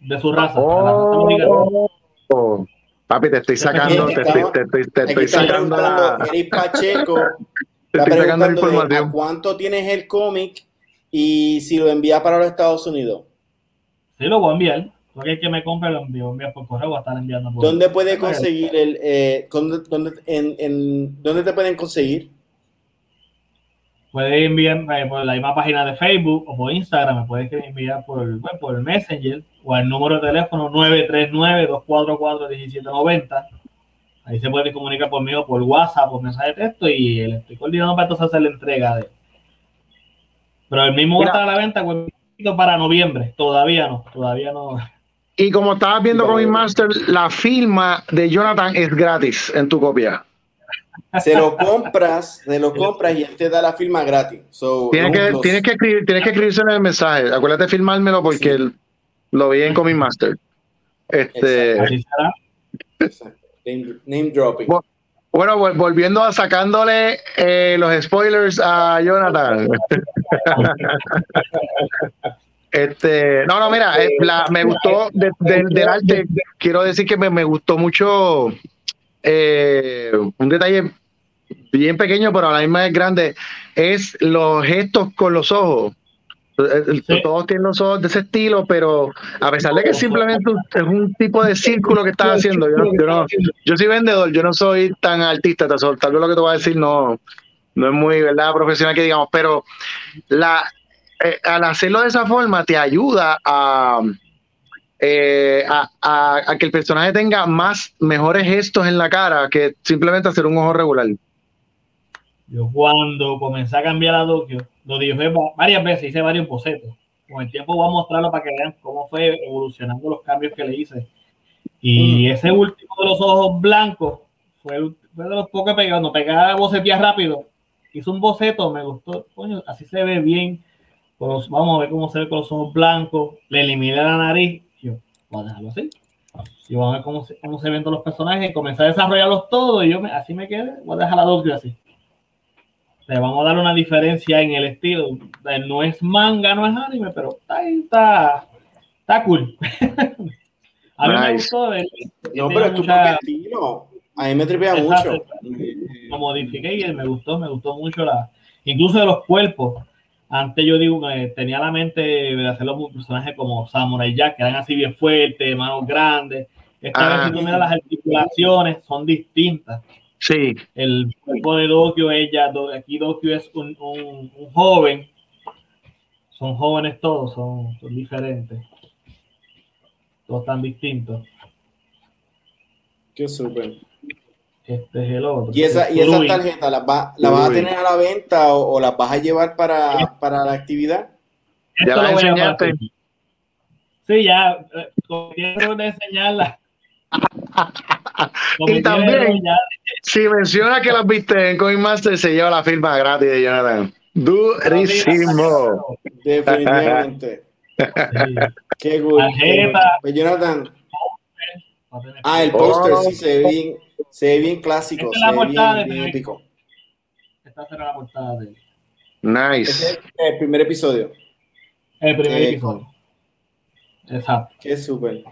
de su raza. Oh, oh, papi, te estoy sacando, te, te, te, te estoy sacando la... Eric Pacheco te estoy sacando la información. ¿Cuánto tienes el cómic y si lo envía para los Estados Unidos? Sí, lo voy a enviar. Porque el que me compre lo envío, envía por correo, a estar enviando por ¿Dónde puede conseguir el, eh, dónde, en, en, ¿dónde te pueden conseguir? Puedes enviar eh, por la misma página de Facebook o por Instagram, me puedes enviar por, bueno, por Messenger o al número de teléfono 939-244-1790. Ahí se puede comunicar conmigo por WhatsApp, por mensaje de texto y le estoy coordinando para entonces hacer la entrega de. Pero el mismo va a estar a la venta para noviembre, todavía no, todavía no. Y como estabas viendo con mi master, la firma de Jonathan es gratis en tu copia. Se lo compras, se lo compras y él te da la firma gratis. tienes, que, tienes, que escribir, tienes que escribirse en el mensaje. Acuérdate de firmármelo porque lo vi en Comic Master. Este, Name, dropping. Bueno, volviendo a sacándole eh, los spoilers a Jonathan. Este, no, no, mira, eh, me gustó del arte, quiero decir que me, gustó mucho eh, un detalle bien pequeño, pero a la misma vez grande, es los gestos con los ojos. Eh, todos tienen los ojos de ese estilo, pero a pesar de que simplemente es un tipo de círculo que estás haciendo, yo, yo, soy vendedor, yo no soy tan artista, tal vez lo que te voy a decir no, no es muy verdad profesional que digamos, pero la, eh, al hacerlo de esa forma te ayuda eh, a, a, que el personaje tenga más mejores gestos en la cara que simplemente hacer un ojo regular. Yo cuando comencé a cambiar a Tokio, lo dije varias veces, hice varios bocetos. Con el tiempo voy a mostrarlo para que vean cómo fue evolucionando los cambios que le hice. Y mm. ese último de los ojos blancos fue, de los pocos pegaba, no pegaba bocetear rápido. Hice un boceto, me gustó, coño, así se ve bien vamos a ver cómo se ve con los ojos blancos, le eliminé la nariz, yo voy a dejarlo así. Y vamos a ver cómo se, cómo se ven todos los personajes, comencé a desarrollarlos todos y yo me, así me quedé, voy a dejar la dos así. Le vamos a dar una diferencia en el estilo. No es manga, no es anime, pero está, está, está cool. a mí me gustó. no, pero es tu estilo. A mí me tripea mucho. Lo modifiqué y me gustó, me gustó mucho la, incluso de los cuerpos. Antes yo digo que tenía la mente de hacer los personajes como Samurai Jack, que eran así bien fuertes, manos grandes. Esta vez, si tú miras las articulaciones, son distintas. Sí. El cuerpo de Dokio, ella, aquí Dokio es un, un, joven. Son jóvenes todos, son, son diferentes. Todos tan distintos. Qué súper. Este es el otro. ¿Y esa, y esa tarjeta la, va, la vas a tener a la venta o, o las vas a llevar para, para la actividad? Ya la enseñaste. Sí, ya, quiero de enseñarla. y también, si menciona que las viste en Coin Master, se lleva la firma gratis de Jonathan. Durísimo. Definitivamente. Qué good. Pues, Jonathan. Ah, el póster sí se ve bien se ve bien clásico, se ve bien, bien épico. Esta será la portada de Nice. es el, primer episodio. El primer eh, episodio. Exacto. Qué súper.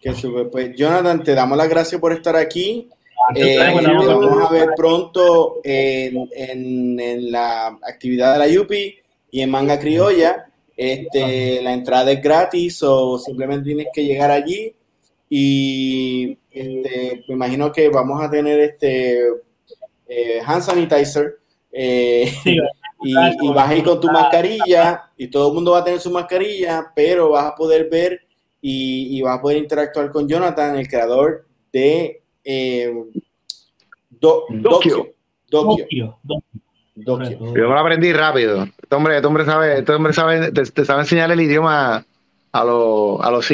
Qué súper. Pues, Jonathan, te damos las gracias por estar aquí. Ah, eh, vamos a ver pronto en, en, en, la actividad de la Yupi y en Manga Criolla. Este, la entrada es gratis o simplemente tienes que llegar allí y este, me imagino que vamos a tener este eh, hand sanitizer eh, y, vas a ir con tu mascarilla. y todo el mundo va a tener su mascarilla, pero vas a poder ver y, vas a poder interactuar con Jonathan, el creador de eh, Yo me lo aprendí rápido. Este hombre, este hombre sabe, este hombre sabe, te, sabe enseñar el idioma a los a los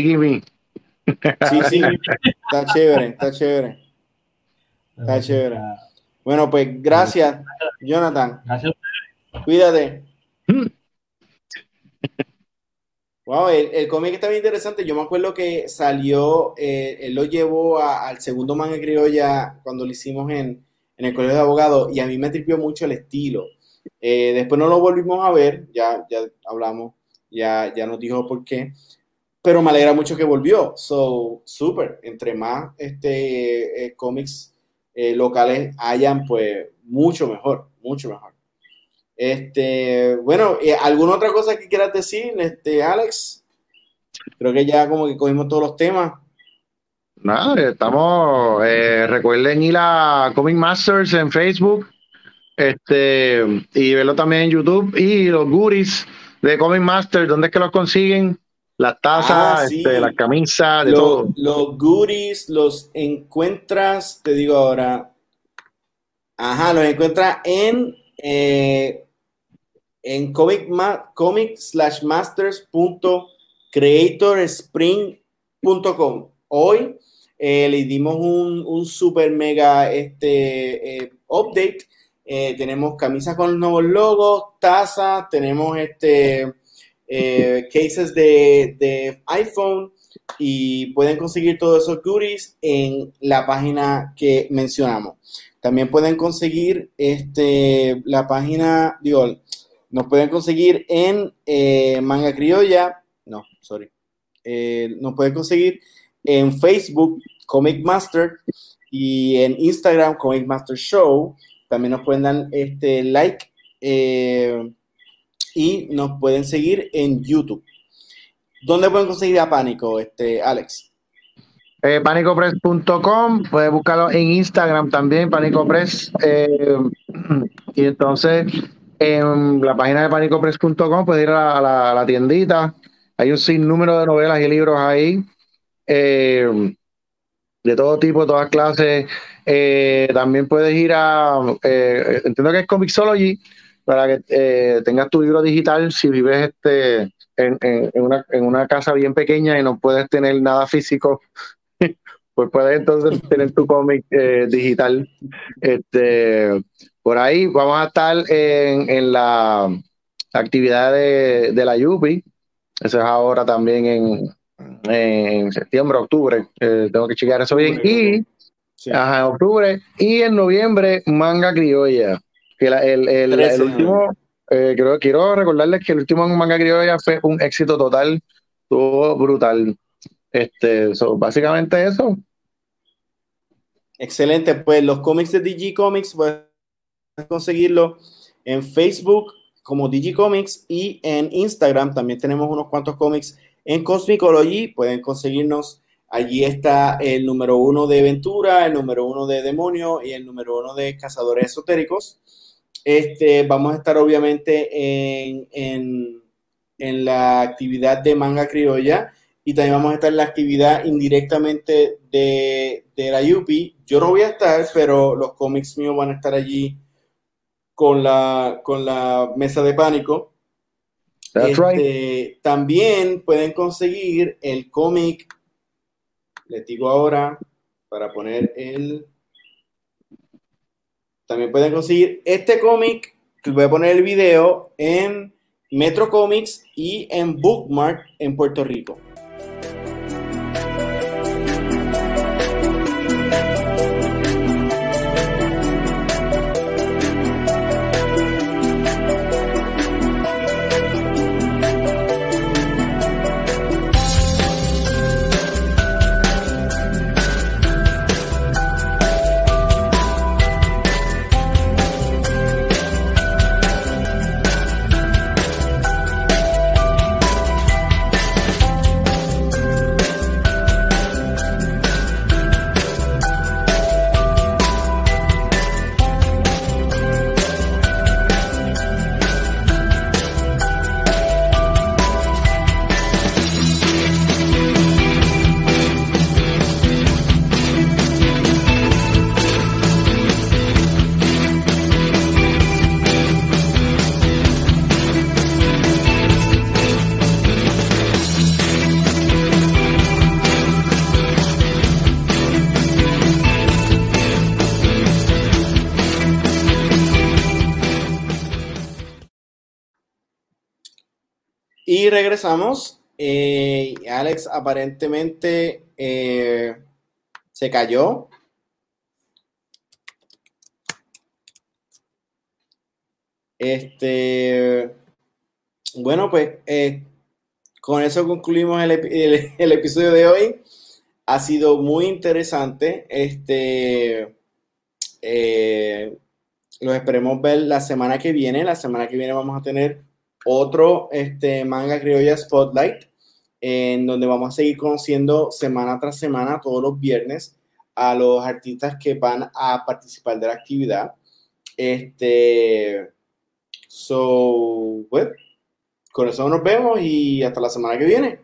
Sí, sí, está chévere, está chévere. Está chévere. Bueno, pues gracias, Jonathan. Gracias. Cuídate. Wow, el, cómic está bien interesante. Yo me acuerdo que salió, eh, él lo llevó al segundo manga criolla cuando lo hicimos en, en el colegio de abogados y a mí me tripió mucho el estilo. Eh, después no lo volvimos a ver, ya, ya hablamos, ya, ya nos dijo por qué, pero me alegra mucho que volvió. So, súper, entre más este, eh, cómics eh, locales hayan, pues mucho mejor, mucho mejor. Este, bueno, ¿alguna otra cosa que quieras decir, este, Alex? Creo que ya como que cogimos todos los temas. Nada, estamos, eh, recuerden ir a Comic Masters en Facebook, este, y verlo también en YouTube, y los goodies de Comic Masters, ¿dónde es que los consiguen? Las tazas, ah, este, las camisas, de todo. Los goodies los encuentras, te digo ahora, ajá, los encuentras en, eh, en comic, comic slash masters Hoy eh, le dimos un, un, super mega este, eh, update. Tenemos camisas con nuevos logos, tazas, tenemos este, cases de, iPhone y pueden conseguir todos esos goodies en la página que mencionamos. También pueden conseguir este, la página, digo, nos pueden conseguir en Manga Criolla, no, sorry, nos pueden conseguir en Facebook Comic Master y en Instagram Comic Master Show. También nos pueden dar este like eh, y nos pueden seguir en YouTube. ¿Dónde pueden conseguir a Pánico, este, Alex? Eh, panicopress.com, puedes buscarlo en Instagram también, Panicopress. Eh, y entonces en la página de panicopress.com puedes ir a la, tiendita. Hay un sinnúmero de novelas y libros ahí. Eh, de todo tipo, todas clases. Eh, también puedes ir a, entiendo que es Comixology, para que eh, tengas tu libro digital si vives este en, una, casa bien pequeña y no puedes tener nada físico, pues puedes entonces tener tu cómic digital. Este, por ahí vamos a estar en, la actividad de, de la Yupi, eso es ahora también en, en septiembre, octubre, eh, tengo que chequear eso bien. Y en octubre y en noviembre, manga criolla. Que el, último, eh, quiero, quiero recordarles que el último manga criolla fue un éxito total, estuvo brutal. Este, básicamente eso. Excelente, pues los cómics de DG Comics puedes conseguirlo en Facebook como DG Comics y en Instagram también tenemos unos cuantos cómics en Cosmicology pueden conseguirnos, allí está el número uno de Ventura, el número uno de Demonio y el número uno de Cazadores Esotéricos. Este, vamos a estar obviamente en, en, la actividad de manga criolla y también vamos a estar en la actividad indirectamente de, de la Yupi. Yo no voy a estar, pero los cómics míos van a estar allí con la, con la mesa de pánico. Este, también pueden conseguir el cómic, les digo ahora, para poner el... También pueden conseguir este cómic, que voy a poner el video en Metro Comics y en Bookmark en Puerto Rico. Y regresamos. Eh, Alex aparentemente eh, se cayó. Este, bueno, pues eh, con eso concluimos el, episodio de hoy. Ha sido muy interesante. Este, los esperemos ver la semana que viene. La semana que viene vamos a tener otro este, manga criolla Spotlight, en donde vamos a seguir conociendo semana tras semana, todos los viernes, a los artistas que van a participar de la actividad. Este, So, pues, con eso nos vemos y hasta la semana que viene.